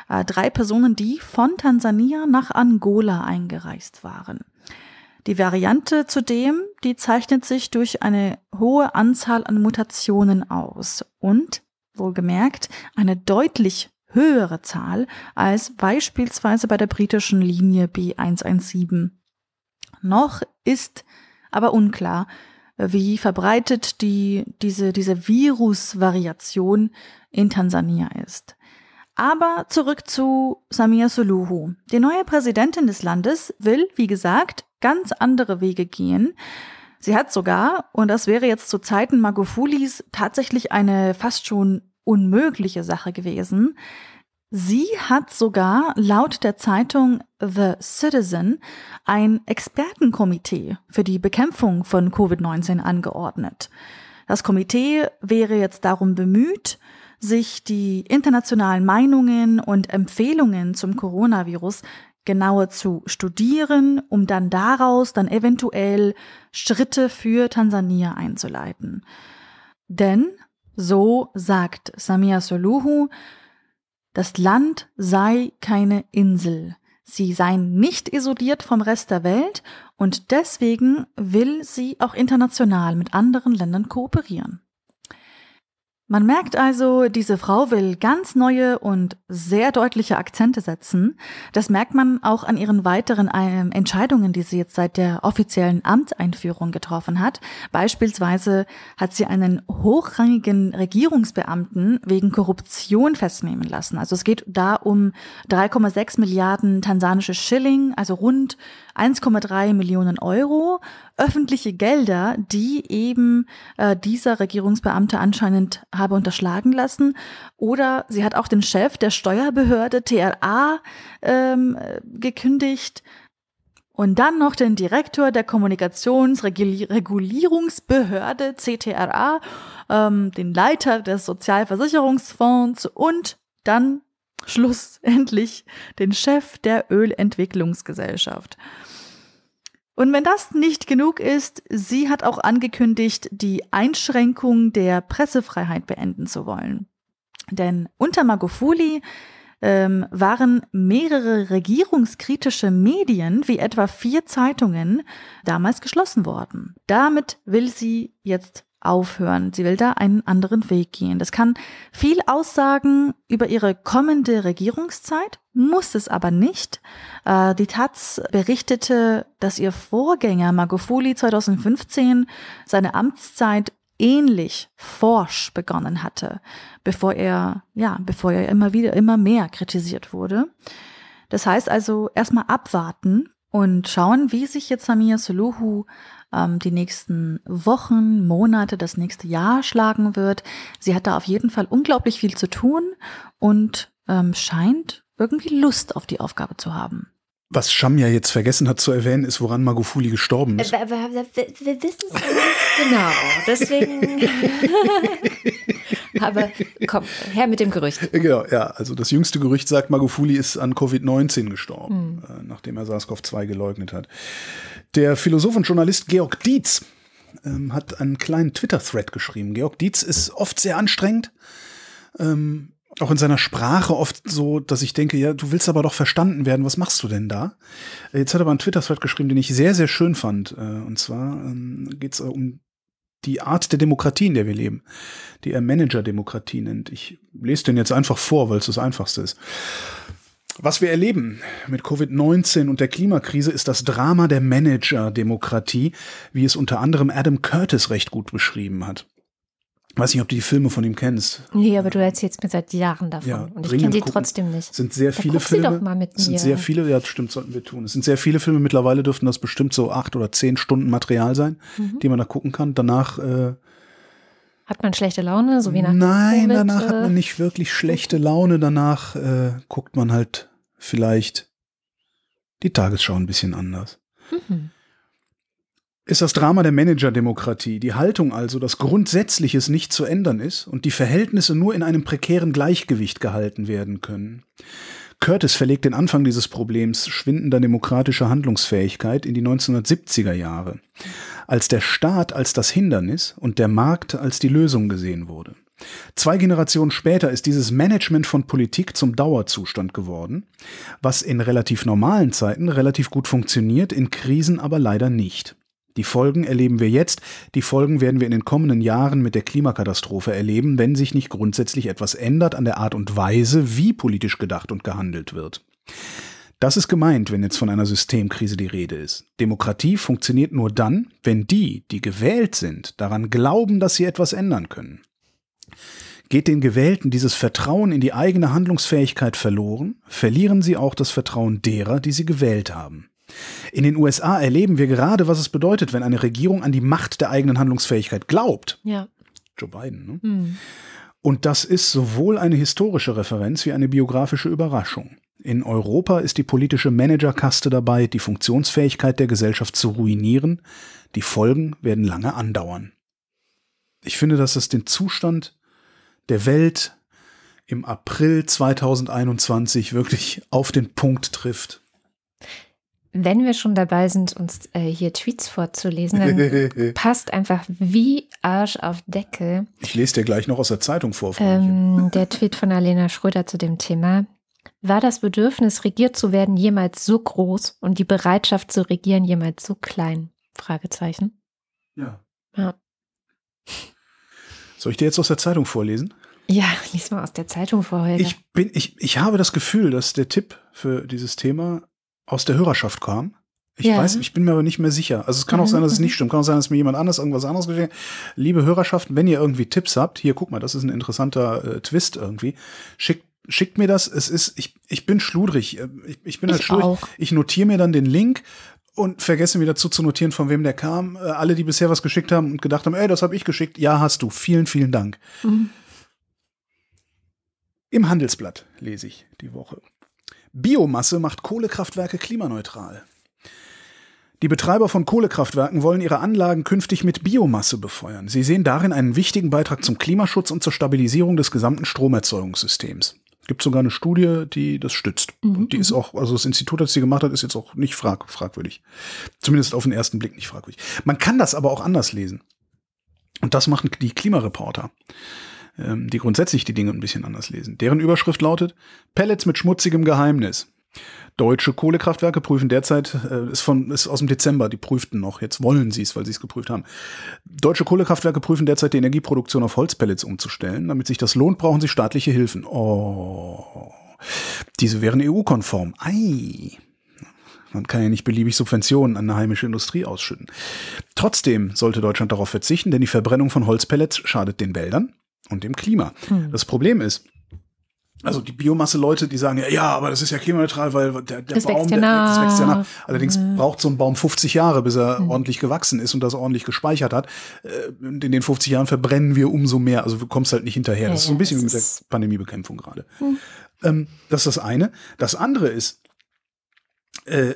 Äh, drei Personen, die von Tansania nach Angola eingereist waren. Die Variante zudem, die zeichnet sich durch eine hohe Anzahl an Mutationen aus und, wohlgemerkt, eine deutlich höhere Zahl als beispielsweise bei der britischen Linie B117 noch ist aber unklar, wie verbreitet die, diese, diese Virusvariation in Tansania ist. Aber zurück zu Samia Suluhu. Die neue Präsidentin des Landes will, wie gesagt, ganz andere Wege gehen. Sie hat sogar, und das wäre jetzt zu Zeiten Magufulis tatsächlich eine fast schon unmögliche Sache gewesen, Sie hat sogar laut der Zeitung The Citizen ein Expertenkomitee für die Bekämpfung von Covid-19 angeordnet. Das Komitee wäre jetzt darum bemüht, sich die internationalen Meinungen und Empfehlungen zum Coronavirus genauer zu studieren, um dann daraus dann eventuell Schritte für Tansania einzuleiten. Denn, so sagt Samia Soluhu, das Land sei keine Insel. Sie seien nicht isoliert vom Rest der Welt und deswegen will sie auch international mit anderen Ländern kooperieren. Man merkt also, diese Frau will ganz neue und sehr deutliche Akzente setzen. Das merkt man auch an ihren weiteren ähm, Entscheidungen, die sie jetzt seit der offiziellen Amtseinführung getroffen hat. Beispielsweise hat sie einen hochrangigen Regierungsbeamten wegen Korruption festnehmen lassen. Also es geht da um 3,6 Milliarden tansanische Schilling, also rund 1,3 Millionen Euro öffentliche Gelder, die eben äh, dieser Regierungsbeamte anscheinend habe unterschlagen lassen. Oder sie hat auch den Chef der Steuerbehörde TRA ähm, gekündigt. Und dann noch den Direktor der Kommunikationsregulierungsbehörde CTRA, ähm, den Leiter des Sozialversicherungsfonds und dann schlussendlich den Chef der Ölentwicklungsgesellschaft. Und wenn das nicht genug ist, sie hat auch angekündigt, die Einschränkung der Pressefreiheit beenden zu wollen. Denn unter Magufuli ähm, waren mehrere regierungskritische Medien, wie etwa vier Zeitungen, damals geschlossen worden. Damit will sie jetzt aufhören. Sie will da einen anderen Weg gehen. Das kann viel aussagen über ihre kommende Regierungszeit, muss es aber nicht. Äh, die Taz berichtete, dass ihr Vorgänger Magufuli 2015 seine Amtszeit ähnlich forsch begonnen hatte, bevor er, ja, bevor er immer wieder, immer mehr kritisiert wurde. Das heißt also erstmal abwarten und schauen, wie sich jetzt Samia Suluhu ähm, die nächsten Wochen, Monate, das nächste Jahr schlagen wird. Sie hat da auf jeden Fall unglaublich viel zu tun und ähm, scheint irgendwie Lust auf die Aufgabe zu haben. Was Shamja jetzt vergessen hat zu erwähnen, ist, woran Magufuli gestorben ist. Wir, wir, wir wissen es nicht genau. Deswegen. *laughs* Aber komm, her mit dem Gerücht. Genau, ja. Also das jüngste Gerücht sagt, Magufuli ist an Covid-19 gestorben, hm. nachdem er SARS-CoV-2 geleugnet hat. Der Philosoph und Journalist Georg Dietz ähm, hat einen kleinen Twitter-Thread geschrieben. Georg Dietz ist oft sehr anstrengend. Ähm, auch in seiner Sprache oft so, dass ich denke, ja, du willst aber doch verstanden werden, was machst du denn da? Jetzt hat er aber einen Twitter-Thread geschrieben, den ich sehr, sehr schön fand. Äh, und zwar ähm, geht es um die Art der Demokratie, in der wir leben, die er Manager-Demokratie nennt. Ich lese den jetzt einfach vor, weil es das Einfachste ist. Was wir erleben mit Covid-19 und der Klimakrise ist das Drama der Manager-Demokratie, wie es unter anderem Adam Curtis recht gut beschrieben hat. Weiß nicht, ob du die Filme von ihm kennst. Nee, aber du erzählst mir seit Jahren davon. Ja, und ich kenne die trotzdem nicht. sind sehr viele da Filme. Sie doch mal mit mir. sind sehr viele, ja, stimmt, sollten wir tun. Es sind sehr viele Filme. Mittlerweile dürften das bestimmt so acht oder zehn Stunden Material sein, mhm. die man da gucken kann. Danach äh, hat man schlechte Laune, so wie nach Nein, Covid, danach äh, hat man nicht wirklich schlechte Laune. Danach äh, guckt man halt vielleicht die Tagesschau ein bisschen anders. Mhm ist das Drama der Managerdemokratie, die Haltung also, dass Grundsätzliches nicht zu ändern ist und die Verhältnisse nur in einem prekären Gleichgewicht gehalten werden können. Curtis verlegt den Anfang dieses Problems schwindender demokratischer Handlungsfähigkeit in die 1970er Jahre, als der Staat als das Hindernis und der Markt als die Lösung gesehen wurde. Zwei Generationen später ist dieses Management von Politik zum Dauerzustand geworden, was in relativ normalen Zeiten relativ gut funktioniert, in Krisen aber leider nicht. Die Folgen erleben wir jetzt, die Folgen werden wir in den kommenden Jahren mit der Klimakatastrophe erleben, wenn sich nicht grundsätzlich etwas ändert an der Art und Weise, wie politisch gedacht und gehandelt wird. Das ist gemeint, wenn jetzt von einer Systemkrise die Rede ist. Demokratie funktioniert nur dann, wenn die, die gewählt sind, daran glauben, dass sie etwas ändern können. Geht den Gewählten dieses Vertrauen in die eigene Handlungsfähigkeit verloren, verlieren sie auch das Vertrauen derer, die sie gewählt haben. In den USA erleben wir gerade, was es bedeutet, wenn eine Regierung an die Macht der eigenen Handlungsfähigkeit glaubt. Ja. Joe Biden. Ne? Mhm. Und das ist sowohl eine historische Referenz wie eine biografische Überraschung. In Europa ist die politische Managerkaste dabei, die Funktionsfähigkeit der Gesellschaft zu ruinieren. Die Folgen werden lange andauern. Ich finde, dass es den Zustand der Welt im April 2021 wirklich auf den Punkt trifft. Wenn wir schon dabei sind, uns äh, hier Tweets vorzulesen, dann *laughs* passt einfach wie Arsch auf Deckel. Ich lese dir gleich noch aus der Zeitung vor. Ähm, der Tweet von Alena Schröder zu dem Thema. War das Bedürfnis, regiert zu werden, jemals so groß und die Bereitschaft zu regieren jemals so klein? Fragezeichen. Ja. Ja. Soll ich dir jetzt aus der Zeitung vorlesen? Ja, lies mal aus der Zeitung vor, Holger. Ich, bin, ich, ich habe das Gefühl, dass der Tipp für dieses Thema aus der Hörerschaft kam. Ich Ja. weiß, ich bin mir aber nicht mehr sicher. Also es kann auch sein, dass es nicht stimmt. Kann auch sein, dass mir jemand anders irgendwas anderes geschickt hat. Liebe Hörerschaft, wenn ihr irgendwie Tipps habt, hier, guck mal, das ist ein interessanter äh, Twist irgendwie. Schickt, schickt mir das. Es ist, ich, ich bin schludrig. Äh, Ich, ich bin halt Ich schludrig. auch. Ich notiere mir dann den Link und vergesse mir dazu zu notieren, von wem der kam. Äh, alle, die bisher was geschickt haben und gedacht haben, ey, das habe ich geschickt. Ja, hast du. Vielen, vielen Dank. Im Handelsblatt lese ich die Woche. Biomasse macht Kohlekraftwerke klimaneutral. Die Betreiber von Kohlekraftwerken wollen ihre Anlagen künftig mit Biomasse befeuern. Sie sehen darin einen wichtigen Beitrag zum Klimaschutz und zur Stabilisierung des gesamten Stromerzeugungssystems. Es gibt sogar eine Studie, die das stützt. Und die ist auch, also das Institut, das sie gemacht hat, ist jetzt auch nicht frag, fragwürdig. Zumindest auf den ersten Blick nicht fragwürdig. Man kann das aber auch anders lesen. Und das machen die Klimareporter ähm, die grundsätzlich die Dinge ein bisschen anders lesen. Deren Überschrift lautet Pellets mit schmutzigem Geheimnis. Deutsche Kohlekraftwerke prüfen derzeit, äh, ist, von, ist aus dem Dezember, die prüften noch, jetzt wollen sie es, weil sie es geprüft haben. Deutsche Kohlekraftwerke prüfen derzeit die Energieproduktion auf Holzpellets umzustellen. Damit sich das lohnt, brauchen sie staatliche Hilfen. Oh. Diese wären EU-konform. Ei. Man kann ja nicht beliebig Subventionen an eine heimische Industrie ausschütten. Trotzdem sollte Deutschland darauf verzichten, denn die Verbrennung von Holzpellets schadet den Wäldern und dem Klima. Das Problem ist, also die Biomasse-Leute, die sagen ja, ja, aber das ist ja klimaneutral, weil der, der Das Baum, wächst ja der, das wächst ja nach. Allerdings braucht so ein Baum 50 Jahre, bis er ordentlich gewachsen ist und das ordentlich gespeichert hat. Äh, Und in den 50 Jahren verbrennen wir umso mehr. Also du kommst halt nicht hinterher. Ja, das ist so ein bisschen wie mit der Pandemiebekämpfung gerade. Ähm, das ist das eine. Das andere ist, äh,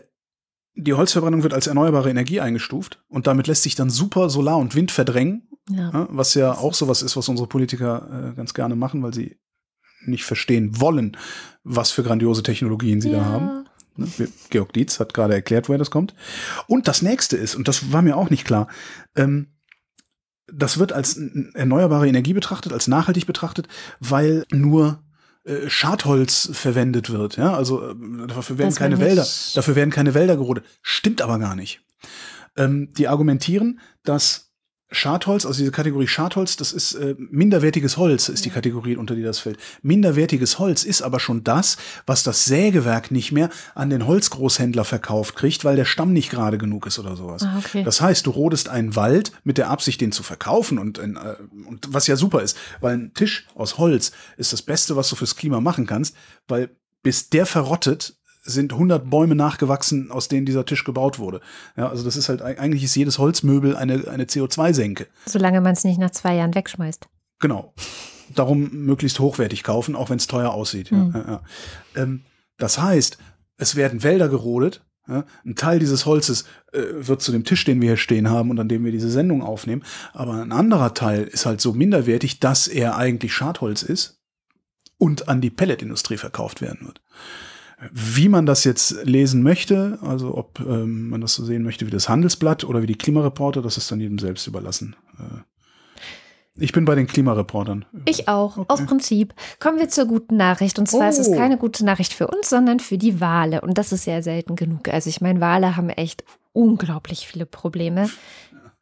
die Holzverbrennung wird als erneuerbare Energie eingestuft und damit lässt sich dann super Solar und Wind verdrängen, ja. ja, was ja auch sowas ist, was unsere Politiker äh, ganz gerne machen, weil sie nicht verstehen wollen, was für grandiose Technologien sie da haben. Ne? Georg Dietz hat gerade erklärt, woher das kommt. Und das nächste ist, und das war mir auch nicht klar, ähm, das wird als erneuerbare Energie betrachtet, als nachhaltig betrachtet, weil nur äh, Schadholz verwendet wird. Ja, also äh, dafür werden Das keine Wälder, dafür werden keine Wälder gerodet. Stimmt aber gar nicht. Ähm, die argumentieren, dass Schadholz, also diese Kategorie Schadholz, das ist äh, minderwertiges Holz, ist die Kategorie, unter die das fällt. Minderwertiges Holz ist aber schon das, was das Sägewerk nicht mehr an den Holzgroßhändler verkauft kriegt, weil der Stamm nicht gerade genug ist oder sowas. Ah, okay. Das heißt, du rodest einen Wald mit der Absicht, den zu verkaufen und, äh, und was ja super ist, weil ein Tisch aus Holz ist das Beste, was du fürs Klima machen kannst, weil bis der verrottet, sind 100 Bäume nachgewachsen, aus denen dieser Tisch gebaut wurde. Ja, also das ist halt, eigentlich ist jedes Holzmöbel eine, eine CO2-Senke. Solange man es nicht nach zwei Jahren wegschmeißt. Genau. Darum möglichst hochwertig kaufen, auch wenn es teuer aussieht. Ja, ja, ja. Ähm, das heißt, es werden Wälder gerodet. Ja, ein Teil dieses Holzes äh, wird zu dem Tisch, den wir hier stehen haben und an dem wir diese Sendung aufnehmen. Aber ein anderer Teil ist halt so minderwertig, dass er eigentlich Schadholz ist und an die Pelletindustrie verkauft werden wird. Wie man das jetzt lesen möchte, also ob ähm, man das so sehen möchte wie das Handelsblatt oder wie die Klimareporter, das ist dann jedem selbst überlassen. Äh, ich bin bei den Klimareportern. Ich auch, Okay. aus Prinzip. Kommen wir zur guten Nachricht. Und zwar ist es Oh. keine gute Nachricht für uns, sondern für die Wale. Und das ist ja selten genug. Also ich meine, Wale haben echt unglaublich viele Probleme.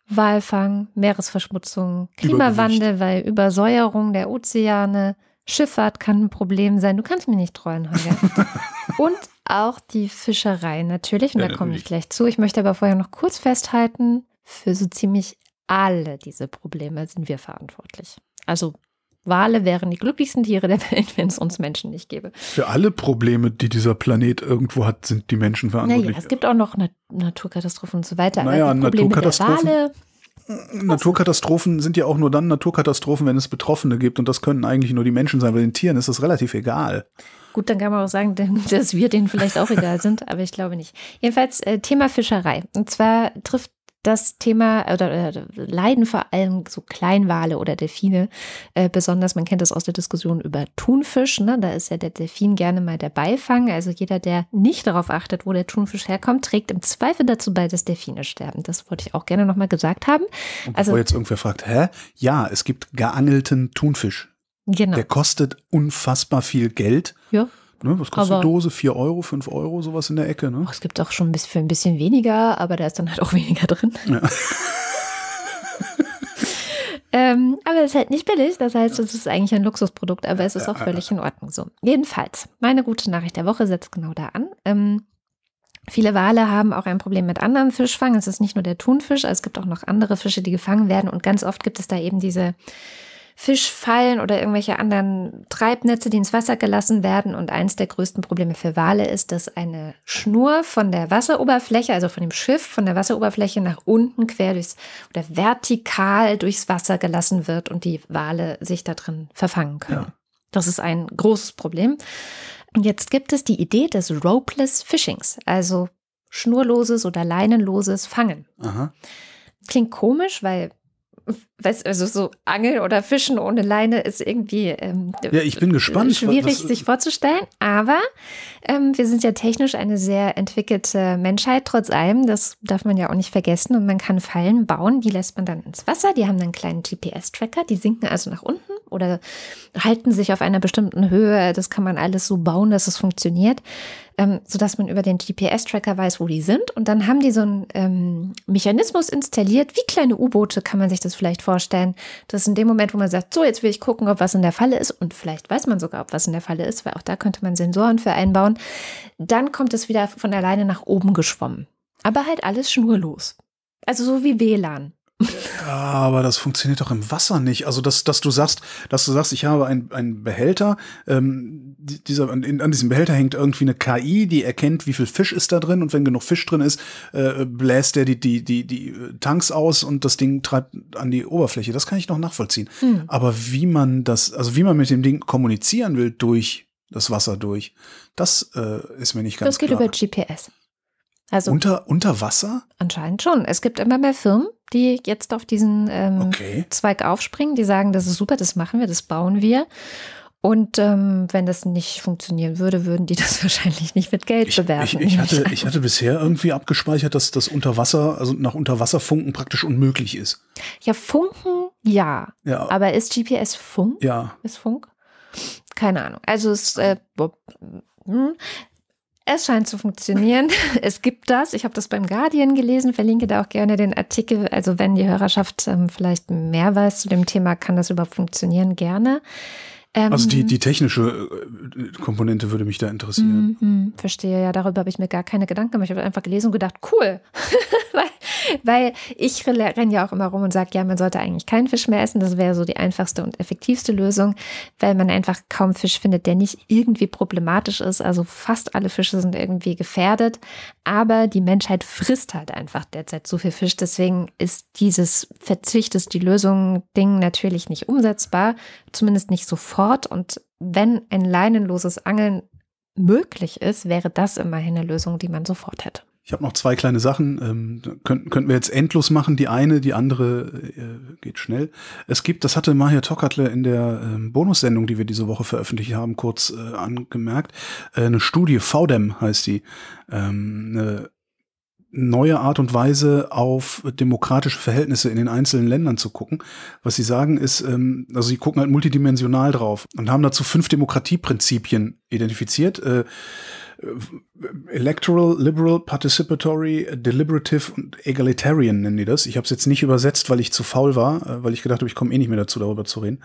Walfang, Meeresverschmutzung, Klimawandel, weil Übersäuerung der Ozeane, Schifffahrt kann ein Problem sein. Du kannst mir nicht treuen, Holger. *laughs* Und auch die Fischerei natürlich. Und Ja, da komme ich gleich zu. Ich möchte aber vorher noch kurz festhalten, für so ziemlich alle diese Probleme sind wir verantwortlich. Also Wale wären die glücklichsten Tiere der *laughs* Welt, wenn es uns Menschen nicht gäbe. Für alle Probleme, die dieser Planet irgendwo hat, sind die Menschen verantwortlich. Naja, es gibt auch noch Na Naturkatastrophen und so weiter. Naja, aber die Probleme der Naturkatastrophen- Wale, Naturkatastrophen sind ja auch nur dann Naturkatastrophen, wenn es Betroffene gibt. Und das können eigentlich nur die Menschen sein. Bei den Tieren ist das relativ egal. gut, dann kann man auch sagen, *laughs* dass wir denen vielleicht auch egal sind, aber ich glaube nicht. Jedenfalls äh, Thema Fischerei. Und zwar trifft das Thema oder, oder leiden vor allem so Kleinwale oder Delfine äh, besonders. Man kennt das aus der Diskussion über Thunfisch. Ne? Da ist ja der Delfin gerne mal der Beifang. Also jeder, der nicht darauf achtet, wo der Thunfisch herkommt, trägt im Zweifel dazu bei, dass Delfine sterben. Das wollte ich auch gerne nochmal gesagt haben. Und Also- jetzt irgendwer fragt, hä? Ja, es gibt geangelten Thunfisch. Genau. Der kostet unfassbar viel Geld. ja. Ne, was kostet Aber- die Dose? 4 Euro, 5 Euro, sowas in der Ecke. Ne? Ach, es gibt auch schon bis für ein bisschen weniger, aber da ist dann halt auch *laughs* weniger drin. Ja. *laughs* Ähm, aber es ist halt nicht billig. Das heißt, es ist eigentlich ein Luxusprodukt, aber es ist auch völlig in Ordnung so. Jedenfalls, meine gute Nachricht der Woche setzt genau da an. Ähm, Viele Wale haben auch ein Problem mit anderen Fischfang. Es ist nicht nur der Thunfisch, es gibt auch noch andere Fische, die gefangen werden. Und ganz oft gibt es da eben diese Fischfallen oder irgendwelche anderen Treibnetze, die ins Wasser gelassen werden. Und eins der größten Probleme für Wale ist, dass eine Schnur von der Wasseroberfläche, also von dem Schiff, von der Wasseroberfläche nach unten quer durchs oder vertikal durchs Wasser gelassen wird und die Wale sich da drin verfangen können. Ja. Das ist ein großes Problem. Und jetzt gibt es die Idee des Ropeless Fishings, also schnurloses oder leinenloses Fangen. Aha. Klingt komisch, weil weiß, also so Angeln oder Fischen ohne Leine ist irgendwie ähm, ja, ich bin gespannt, schwierig was, sich vorzustellen. Aber ähm, wir sind ja technisch eine sehr entwickelte Menschheit, trotz allem. Das darf man ja auch nicht vergessen. Und man kann Fallen bauen, die lässt man dann ins Wasser. Die haben dann einen kleinen GPS-Tracker, die sinken also nach unten oder halten sich auf einer bestimmten Höhe. Das kann man alles so bauen, dass es funktioniert ähm, sodass man über den GPS-Tracker weiß, wo die sind. Und dann haben die so einen ähm, Mechanismus installiert, wie kleine U-Boote kann man sich das vielleicht vorstellen. Das ist in dem Moment, wo man sagt, so, jetzt will ich gucken, ob was in der Falle ist. Und vielleicht weiß man sogar, ob was in der Falle ist, weil auch da könnte man Sensoren für einbauen. Dann kommt es wieder von alleine nach oben geschwommen. Aber halt alles schnurlos. Also so wie WLAN. Ja, aber das funktioniert doch im Wasser nicht. Also, dass, dass du sagst, dass du sagst, ich habe einen Behälter, ähm, dieser, an, an diesem Behälter hängt irgendwie eine KI, die erkennt, wie viel Fisch ist da drin und wenn genug Fisch drin ist, äh, bläst der die, die, die, die Tanks aus und das Ding treibt an die Oberfläche. Das kann ich noch nachvollziehen. Hm. Aber wie man das, also wie man mit dem Ding kommunizieren will durch das Wasser durch, das äh, ist mir nicht ganz klar. Das geht über GPS. Also unter, unter Wasser? Anscheinend schon. Es gibt immer mehr Firmen, die jetzt auf diesen ähm, okay. Zweig aufspringen, die sagen, das ist super, das machen wir, das bauen wir. Und ähm, wenn das nicht funktionieren würde, würden die *laughs* das wahrscheinlich nicht mit Geld ich, bewerten. Ich, ich, hatte, ich hatte bisher irgendwie abgespeichert, dass das Unterwasser, also nach Unterwasserfunken praktisch unmöglich ist. Ja, Funken, ja. ja. Aber ist GPS Funk? Ja. Ist Funk? Keine Ahnung. Also es äh, hm. Es scheint zu funktionieren. *laughs* Es gibt das. Ich habe das beim Guardian gelesen, verlinke da auch gerne den Artikel. Also wenn die Hörerschaft ähm, vielleicht mehr weiß zu dem Thema, kann das überhaupt funktionieren, gerne. Ähm, also die, die technische äh, Komponente würde mich da interessieren. Mhm, verstehe, ja, darüber habe ich mir gar keine Gedanken gemacht. Ich habe einfach gelesen und gedacht, cool. *laughs* weil, *laughs* weil ich renne ja auch immer rum und sage, ja, man sollte eigentlich keinen Fisch mehr essen. Das wäre so die einfachste und effektivste Lösung, weil man einfach kaum Fisch findet, der nicht irgendwie problematisch ist. Also fast alle Fische sind irgendwie gefährdet. Aber die Menschheit frisst halt einfach derzeit so viel Fisch. Deswegen ist dieses Verzicht, ist die Lösung Ding natürlich nicht umsetzbar. Zumindest nicht sofort. Und wenn ein leinenloses Angeln möglich ist, wäre das immerhin eine Lösung, die man sofort hätte. Ich habe noch zwei kleine Sachen. Ähm, könnten, könnten wir jetzt endlos machen. Die eine, die andere äh, geht schnell. Es gibt, das hatte Mahir Tokatle in der ähm, Bonussendung, die wir diese Woche veröffentlicht haben, kurz äh, angemerkt. Äh, eine Studie, VDEM heißt die. Ähm, eine neue Art und Weise auf demokratische Verhältnisse in den einzelnen Ländern zu gucken. Was sie sagen ist, ähm, also sie gucken halt multidimensional drauf und haben dazu fünf Demokratieprinzipien identifiziert. Äh, Electoral, Liberal, Participatory, Deliberative und Egalitarian nennen die das. Ich habe es jetzt nicht übersetzt, weil ich zu faul war, äh, weil ich gedacht habe, ich komme eh nicht mehr dazu, darüber zu reden.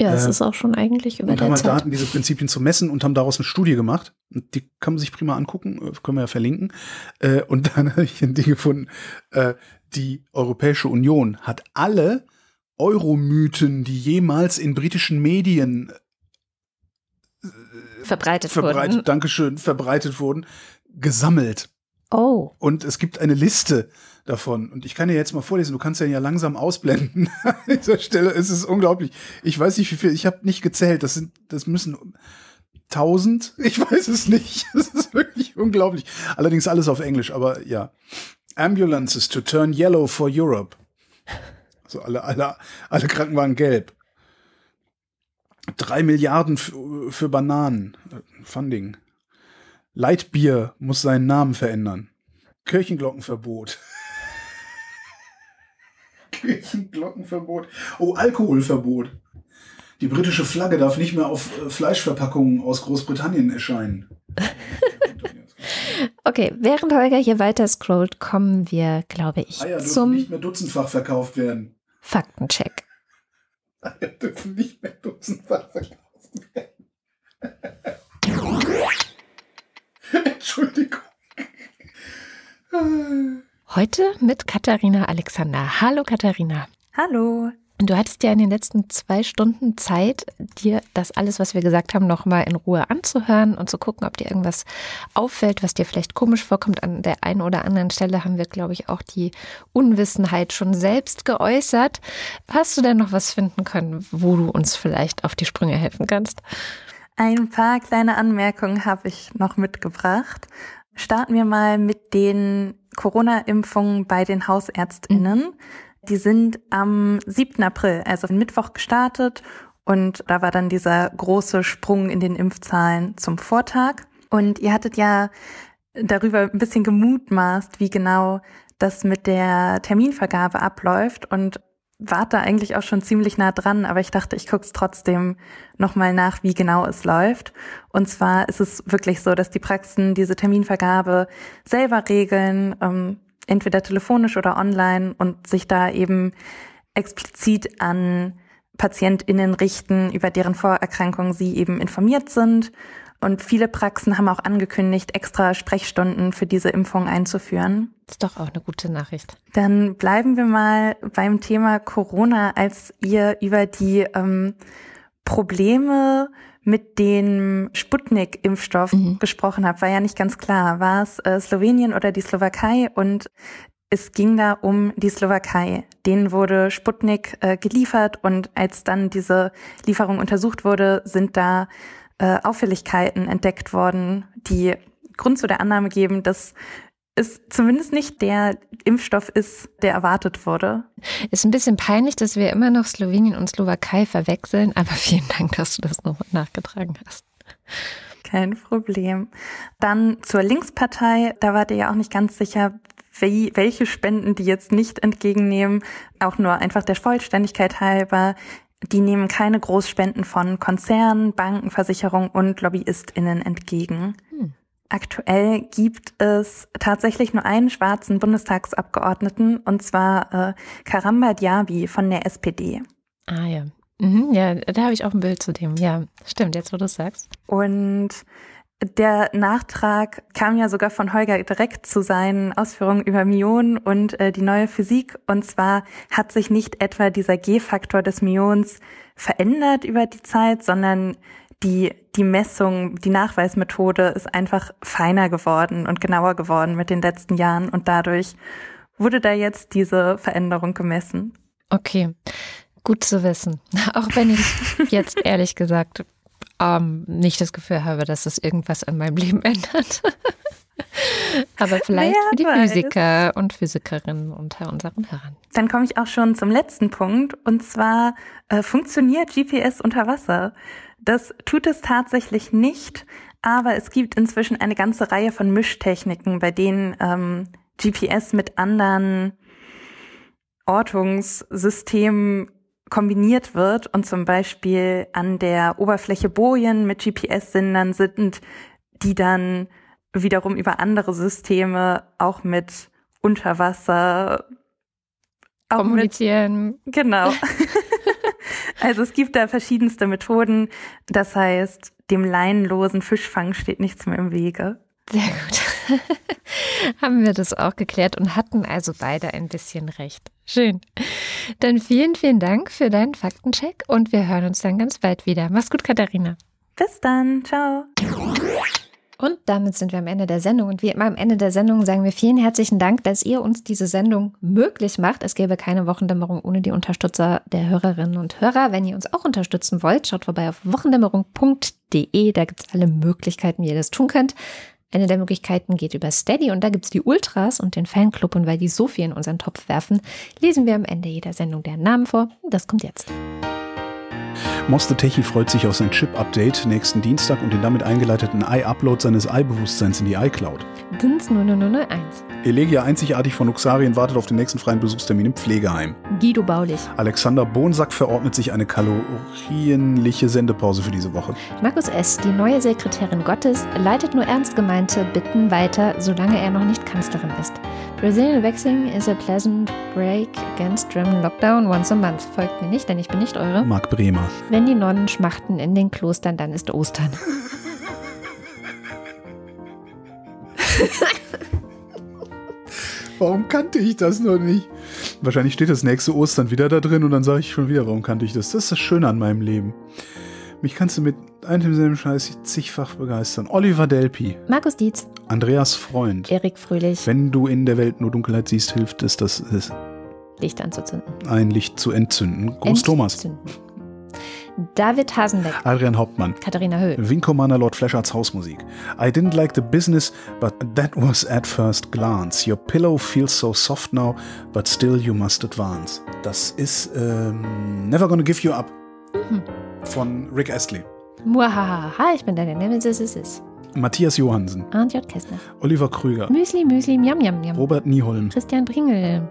Ja, es äh, ist auch schon eigentlich über und haben halt Daten, diese Prinzipien zu messen und haben daraus eine Studie gemacht. Und die kann man sich prima angucken, äh, können wir ja verlinken. Äh, und *laughs* dann habe ich ein Ding gefunden, äh, die Europäische Union hat alle Euromythen, die jemals in britischen Medien verbreitet, verbreitet wurden. Dankeschön, verbreitet wurden, gesammelt. Oh. Und es gibt eine Liste davon. Und ich kann dir jetzt mal vorlesen, du kannst ja langsam ausblenden. *laughs* An dieser Stelle es ist unglaublich. Ich weiß nicht, wie viel, ich habe nicht gezählt. Das sind, das müssen tausend. Ich weiß es nicht. *laughs* Das ist wirklich unglaublich. Allerdings alles auf Englisch, aber ja. Ambulances to turn yellow for Europe. Also alle, alle, alle Krankenwagen gelb. Drei Milliarden für, Bananen. Funding. Leitbier muss seinen Namen verändern. Kirchenglockenverbot. *laughs* Kirchenglockenverbot. Oh, Alkoholverbot. Die britische Flagge darf nicht mehr auf äh, Fleischverpackungen aus Großbritannien erscheinen. *laughs* okay, während Holger hier weiter scrollt, kommen wir, glaube ich, Eier zum nicht mehr dutzendfach verkauft werden. Faktencheck. Wir dürfen nicht mehr Dosenware verkaufen werden. *laughs* Entschuldigung. Heute mit Katharina Alexander. Hallo Katharina. Hallo. Du hattest ja in den letzten zwei Stunden Zeit, dir das alles, was wir gesagt haben, nochmal in Ruhe anzuhören und zu gucken, ob dir irgendwas auffällt, was dir vielleicht komisch vorkommt. An der einen oder anderen Stelle haben wir, glaube ich, auch die Unwissenheit schon selbst geäußert. Hast du denn noch was finden können, wo du uns vielleicht auf die Sprünge helfen kannst? Ein paar kleine Anmerkungen habe ich noch mitgebracht. Starten wir mal mit den Corona-Impfungen bei den Hausärztinnen. Mhm. Die sind am 7. April, also Mittwoch gestartet und da war dann dieser große Sprung in den Impfzahlen zum Vortag. Und ihr hattet ja darüber ein bisschen gemutmaßt, wie genau das mit der Terminvergabe abläuft und wart da eigentlich auch schon ziemlich nah dran, aber ich dachte, ich gucke es trotzdem nochmal nach, wie genau es läuft. Und zwar ist es wirklich so, dass die Praxen diese Terminvergabe selber regeln. Ähm, entweder telefonisch oder online und sich da eben explizit an PatientInnen richten, über deren Vorerkrankungen sie eben informiert sind. Und viele Praxen haben auch angekündigt, extra Sprechstunden für diese Impfung einzuführen. Das ist doch auch eine gute Nachricht. Dann bleiben wir mal beim Thema Corona, als ihr über die ähm, Probleme mit dem Sputnik-Impfstoff mhm. gesprochen habe, war ja nicht ganz klar. War es äh, Slowenien oder die Slowakei? Und es ging da um die Slowakei. Denen wurde Sputnik äh, geliefert und als dann diese Lieferung untersucht wurde, sind da äh, Auffälligkeiten entdeckt worden, die Grund zu der Annahme geben, dass es zumindest nicht der Impfstoff ist, der erwartet wurde. Ist ein bisschen peinlich, dass wir immer noch Slowenien und Slowakei verwechseln, aber vielen Dank, dass du das nochmal nachgetragen hast. Kein Problem. Dann zur Linkspartei, da wart ihr ja auch nicht ganz sicher, wie, welche Spenden die jetzt nicht entgegennehmen. Auch nur einfach der Vollständigkeit halber. Die nehmen keine Großspenden von Konzernen, Banken, Versicherungen und LobbyistInnen entgegen. Hm. Aktuell gibt es tatsächlich nur einen schwarzen Bundestagsabgeordneten, und zwar äh, Karamba Diaby von der SPD. Ah ja. Mhm, ja, da habe ich auch ein Bild zu dem. Ja, stimmt, jetzt wo du es sagst. Und der Nachtrag kam ja sogar von Holger direkt zu seinen Ausführungen über Myonen und äh, die neue Physik. Und zwar hat sich nicht etwa dieser G-Faktor des Myons verändert über die Zeit, sondern die, die Messung, die Nachweismethode ist einfach feiner geworden und genauer geworden mit den letzten Jahren und dadurch wurde da jetzt diese Veränderung gemessen. Okay, gut zu wissen. *laughs* Auch wenn ich jetzt *laughs* ehrlich gesagt ähm, nicht das Gefühl habe, dass es irgendwas an meinem Leben ändert. *laughs* Aber vielleicht Wer für die weiß. Physiker und Physikerinnen unter unseren Hörern. Dann komme ich auch schon zum letzten Punkt. Und zwar äh, funktioniert GPS unter Wasser. Das tut es tatsächlich nicht, aber es gibt inzwischen eine ganze Reihe von Mischtechniken, bei denen ähm, GPS mit anderen Ortungssystemen kombiniert wird und zum Beispiel an der Oberfläche Bojen mit GPS-Sendern sind, die dann wiederum über andere Systeme auch mit Unterwasser kommunizieren. Mit, genau. *laughs* Also es gibt da verschiedenste Methoden. Das heißt, dem leinenlosen Fischfang steht nichts mehr im Wege. Sehr gut. *laughs* Haben wir das auch geklärt und hatten also beide ein bisschen recht. Schön. Dann vielen, vielen Dank für deinen Faktencheck und wir hören uns dann ganz bald wieder. Mach's gut, Katharina. Bis dann. Ciao. Und damit sind wir am Ende der Sendung. Und wie immer am Ende der Sendung sagen wir vielen herzlichen Dank, dass ihr uns diese Sendung möglich macht. Es gäbe keine Wochendämmerung ohne die Unterstützer der Hörerinnen und Hörer. Wenn ihr uns auch unterstützen wollt, schaut vorbei auf wochendämmerung.de. Da gibt es alle Möglichkeiten, wie ihr das tun könnt. Eine der Möglichkeiten geht über Steady und da gibt es die Ultras und den Fanclub. Und weil die so viel in unseren Topf werfen, lesen wir am Ende jeder Sendung deren Namen vor. Das kommt jetzt. Moste Techi freut sich auf sein Chip-Update nächsten Dienstag und den damit eingeleiteten i-Upload seines i-Bewusstseins in die iCloud. Dins 0001. Elegia einzigartig von Uxarien wartet auf den nächsten freien Besuchstermin im Pflegeheim. Guido Baulich. Alexander Bonsack verordnet sich eine kalorienliche Sendepause für diese Woche. Markus S., die neue Sekretärin Gottes, leitet nur ernst gemeinte Bitten weiter, solange er noch nicht Kanzlerin ist. Brazilian Waxing is a pleasant break against German Lockdown once a month. Folgt mir nicht, denn ich bin nicht eure. Marc Bremer. Wenn die Nonnen schmachten in den Klostern, dann ist Ostern. *laughs* Warum kannte ich das noch nicht? Wahrscheinlich steht das nächste Ostern wieder da drin und dann sage ich schon wieder, warum kannte ich das? Das ist das Schöne an meinem Leben. Mich kannst du mit einem selben Scheiß zigfach begeistern. Oliver Delpi, Markus Dietz, Andreas Freund. Erik Fröhlich, Wenn du in der Welt nur Dunkelheit siehst, hilft es, das ist Licht anzuzünden. ein Licht zu entzünden. Gruß Thomas. David Hasenbeck, Adrian Hauptmann. Katharina Höhl. Wing Commander Lord Flashards Hausmusik. I didn't like the business, but that was at first glance. Your pillow feels so soft now, but still you must advance. Das ist ähm, Never Gonna Give You Up Mhm. von Rick Astley. Muahaha, ich bin deine Nemesis. Matthias Johansen, Arndt J. Kessler. Oliver Krüger, Müsli, Müsli, Miam, Miam, Miam. Robert Nieholm, Christian Pringel.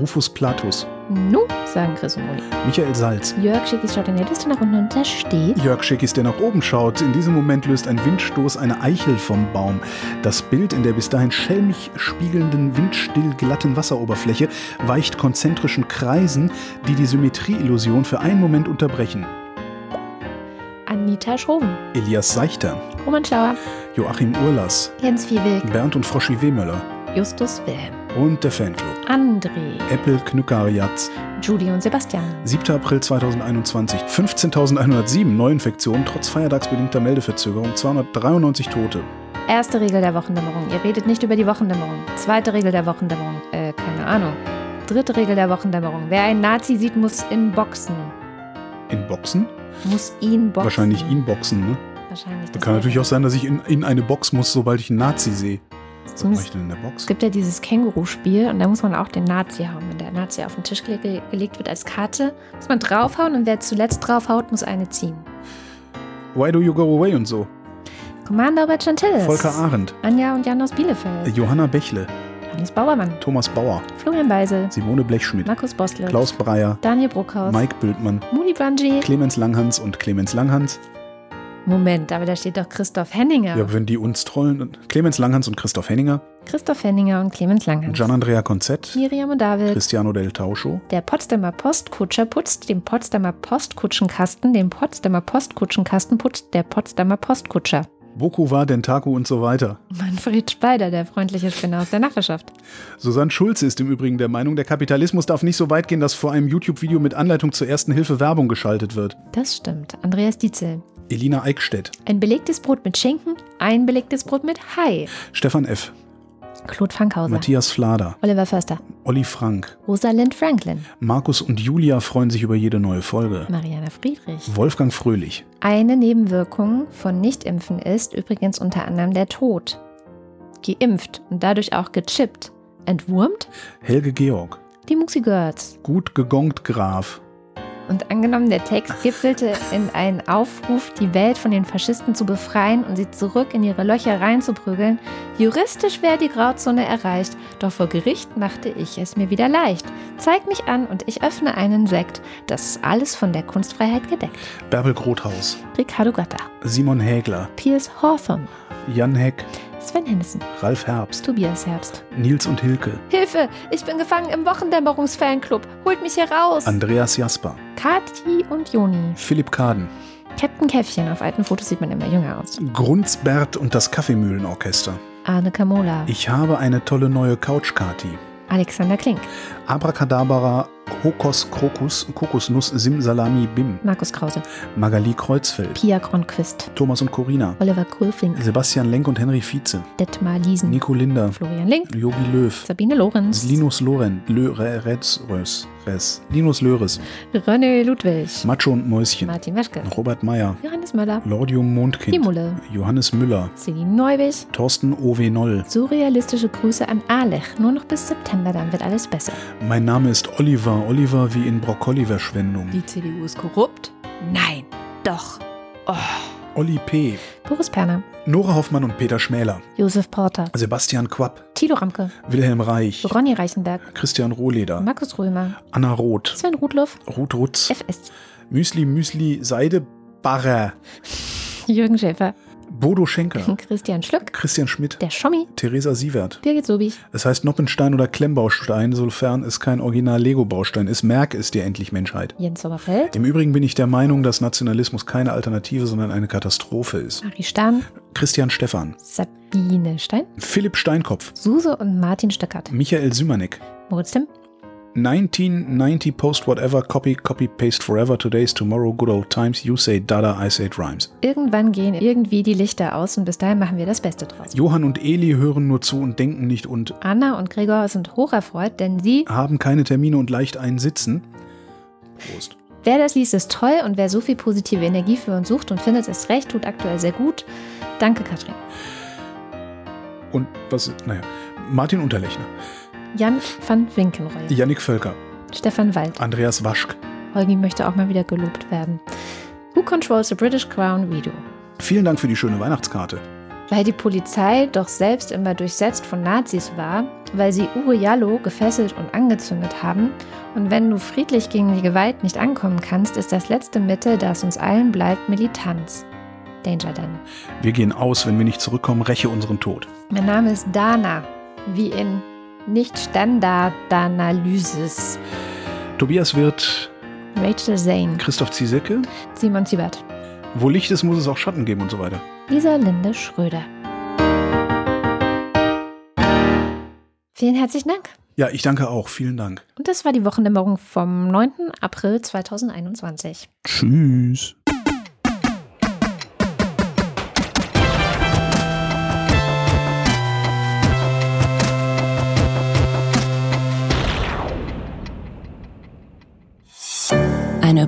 Rufus Platus, Nu, sagen Chris und Uli. Michael Salz, Jörg Schickis schaut in der Liste nach unten und da steht. Jörg Schickis, der nach oben schaut. In diesem Moment löst ein Windstoß eine Eichel vom Baum. Das Bild in der bis dahin schelmig spiegelnden, windstill glatten Wasseroberfläche weicht konzentrischen Kreisen, die die Symmetrieillusion für einen Moment unterbrechen. Anita Schroven. Elias Seichter, Roman Schlauer. Joachim Urlas, Jens Viehweg. Bernd und Froschi Wehmöller Justus Wilhelm. Und der Fanclub. André. Apple Knückariatz. Judy und Sebastian. 7. April 2021. 15.107 Neuinfektionen trotz feiertagsbedingter Meldeverzögerung. 293 Tote. Erste Regel der Wochendämmerung. Ihr redet nicht über die Wochendämmerung. Zweite Regel der Wochendämmerung. Äh, keine Ahnung. Dritte Regel der Wochendämmerung. Wer einen Nazi sieht, muss ihn boxen. In Boxen? Muss ihn boxen. Wahrscheinlich ihn boxen, ne? Wahrscheinlich. Da kann natürlich auch sein, dass ich in, in eine Box muss, sobald ich einen Nazi sehe. Zumindest, in der Box? es gibt ja dieses Känguru-Spiel und da muss man auch den Nazi hauen. Wenn der Nazi auf den Tisch gele gelegt wird als Karte, muss man draufhauen und wer zuletzt draufhaut, muss eine ziehen. Why do you go away und so? Commander Robert Chantillis. Volker Arendt, Anja und Jan aus Bielefeld. Johanna Bechle, Hannes Bauermann. Thomas Bauer, Florian Beisel. Simone Blechschmidt, Markus Bostle. Klaus Breyer, Daniel Bruckhaus. Mike Bültmann, Muni Bungie. Clemens Langhans und Clemens Langhans. Moment, aber da steht doch Christoph Henninger. Ja, wenn die uns trollen. Clemens Langhans und Christoph Henninger, Christoph Henninger und Clemens Langhans. Gian-Andrea Konzett, Miriam und David. Cristiano del Tauscho, Der Potsdamer Postkutscher putzt den Potsdamer Postkutschenkasten, den Potsdamer Postkutschenkasten putzt der Potsdamer Postkutscher. Boku war Dentaku und so weiter. Manfred Speider, der freundliche Spinner aus der Nachbarschaft. Susanne Schulze ist im Übrigen der Meinung, der Kapitalismus darf nicht so weit gehen, dass vor einem YouTube-Video mit Anleitung zur ersten Hilfe Werbung geschaltet wird. Das stimmt. Andreas Dietzel. Elina Eickstedt, Ein belegtes Brot mit Schinken, ein belegtes Brot mit Hai. Stefan F., Claude Fankhauser. Matthias Flader, Oliver Förster. Olli Frank, Rosalind Franklin. Markus und Julia freuen sich über jede neue Folge. Mariana Friedrich. Wolfgang Fröhlich, Eine Nebenwirkung von Nichtimpfen ist übrigens unter anderem der Tod. Geimpft und dadurch auch gechippt. Entwurmt? Helge Georg, Die Muxi Girls. gut gegongt Graf, Und angenommen, der Text gipfelte in einen Aufruf, die Welt von den Faschisten zu befreien und sie zurück in ihre Löcher reinzuprügeln. Juristisch wäre die Grauzone erreicht, doch vor Gericht machte ich es mir wieder leicht. Zeig mich an und ich öffne einen Sekt. Das ist alles von der Kunstfreiheit gedeckt. Bärbel Grothaus, Ricardo Gatta, Simon Hägler, Piers Hawthorne, Jan Heck, Sven Hennissen, Ralf Herbst, Tobias Herbst. Nils und Hilke, Hilfe! Ich bin gefangen im Wochendämmerungsfanclub. Holt mich heraus! Andreas Jasper, Kati und Joni. Philipp Kaden, Captain Käffchen. Auf alten Fotos sieht man immer jünger aus. Grunzbert und das Kaffeemühlenorchester. Arne Kamola. Ich habe eine tolle neue Couch-Kati. Alexander Klink. Abracadabra, Kokos, Krokus, Kokosnuss, Simsalami, Bim. Markus Krause. Magali Kreuzfeld, Pia Kronquist. Thomas und Corina, Oliver Kulfink. Sebastian Lenk und Henry Vize, Detmar Liesen. Nico Linder, Florian Link. Jogi Löw, Sabine Lorenz. Linus Loren, Lö, Re, Retz, Rös, Res, Linus Löres, René Ludwig. Macho und Mäuschen, Martin Weschke. Robert Meyer, Johannes Möller. Lordium Mondkind, Kimule. Johannes Müller, Celine Neubig. Thorsten O.W. Noll. Surrealistische Grüße an Alech. Nur noch bis September, dann wird alles besser. Mein Name ist Oliver, Oliver wie in Brokkoli-Verschwendung. Die CDU ist korrupt. Nein, doch. Oh. Olli P., Boris Perner, Nora Hoffmann und Peter Schmäler, Josef Porter, Sebastian Quapp, Thilo Ramke, Wilhelm Reich, Ronny Reichenberg, Christian Rohleder, Markus Römer, Anna Roth, Sven Rudloff, Ruth Rutz, FS, Müsli Müsli Seidebarrer, Jürgen Schäfer, Bodo Schenker, *laughs* Christian Schlück, Christian Schmidt, der Schommi, Theresa Sievert. Birgit Sobich, Es heißt Noppenstein oder Klemmbaustein, sofern es kein Original-Lego-Baustein ist. Merk es dir endlich, Menschheit. Jens Sommerfeld, Im Übrigen bin ich der Meinung, dass Nationalismus keine Alternative, sondern eine Katastrophe ist. Marie Stahn, Christian Stephan, Sabine Stein, Philipp Steinkopf, Suse und Martin Stöckert, Michael Sümanek, Moritz Timm, 1990 Post Whatever, Copy, Copy, Paste Forever, Today's Tomorrow, Good Old Times, You Say Dada, I Say It Rhymes. Irgendwann gehen irgendwie die Lichter aus und bis dahin machen wir das Beste draus. Johann und Eli hören nur zu und denken nicht und Anna und Gregor sind hocherfreut, denn sie, haben keine Termine und leicht einen Sitzen. Prost. wer das liest, ist toll und wer so viel positive Energie für uns sucht und findet es recht, tut aktuell sehr gut. Danke, Katrin. Und was, naja, Martin Unterlechner, Jan van Winkenroy, Yannick Völker, Stefan Wald, Andreas Waschk. Holgi möchte auch mal wieder gelobt werden. Who controls the British Crown Video? Vielen Dank für die schöne Weihnachtskarte. Weil die Polizei doch selbst immer durchsetzt von Nazis war, weil sie Uwe Jallo gefesselt und angezündet haben. Und wenn du friedlich gegen die Gewalt nicht ankommen kannst, ist das letzte Mittel, das uns allen bleibt, Militanz. Danger Dan. Wir gehen aus, wenn wir nicht zurückkommen, räche unseren Tod. Mein Name ist Dana, wie in Nicht-Standard-Analysis. Tobias Wirth, Rachel Zane, Christoph Ziesecke. Simon Siebert, Wo Licht ist, muss es auch Schatten geben und so weiter. Lisa Linde Schröder. Vielen herzlichen Dank. Ja, ich danke auch. Vielen Dank. Und das war die Wochendämmerung vom 9. April 2021. Tschüss.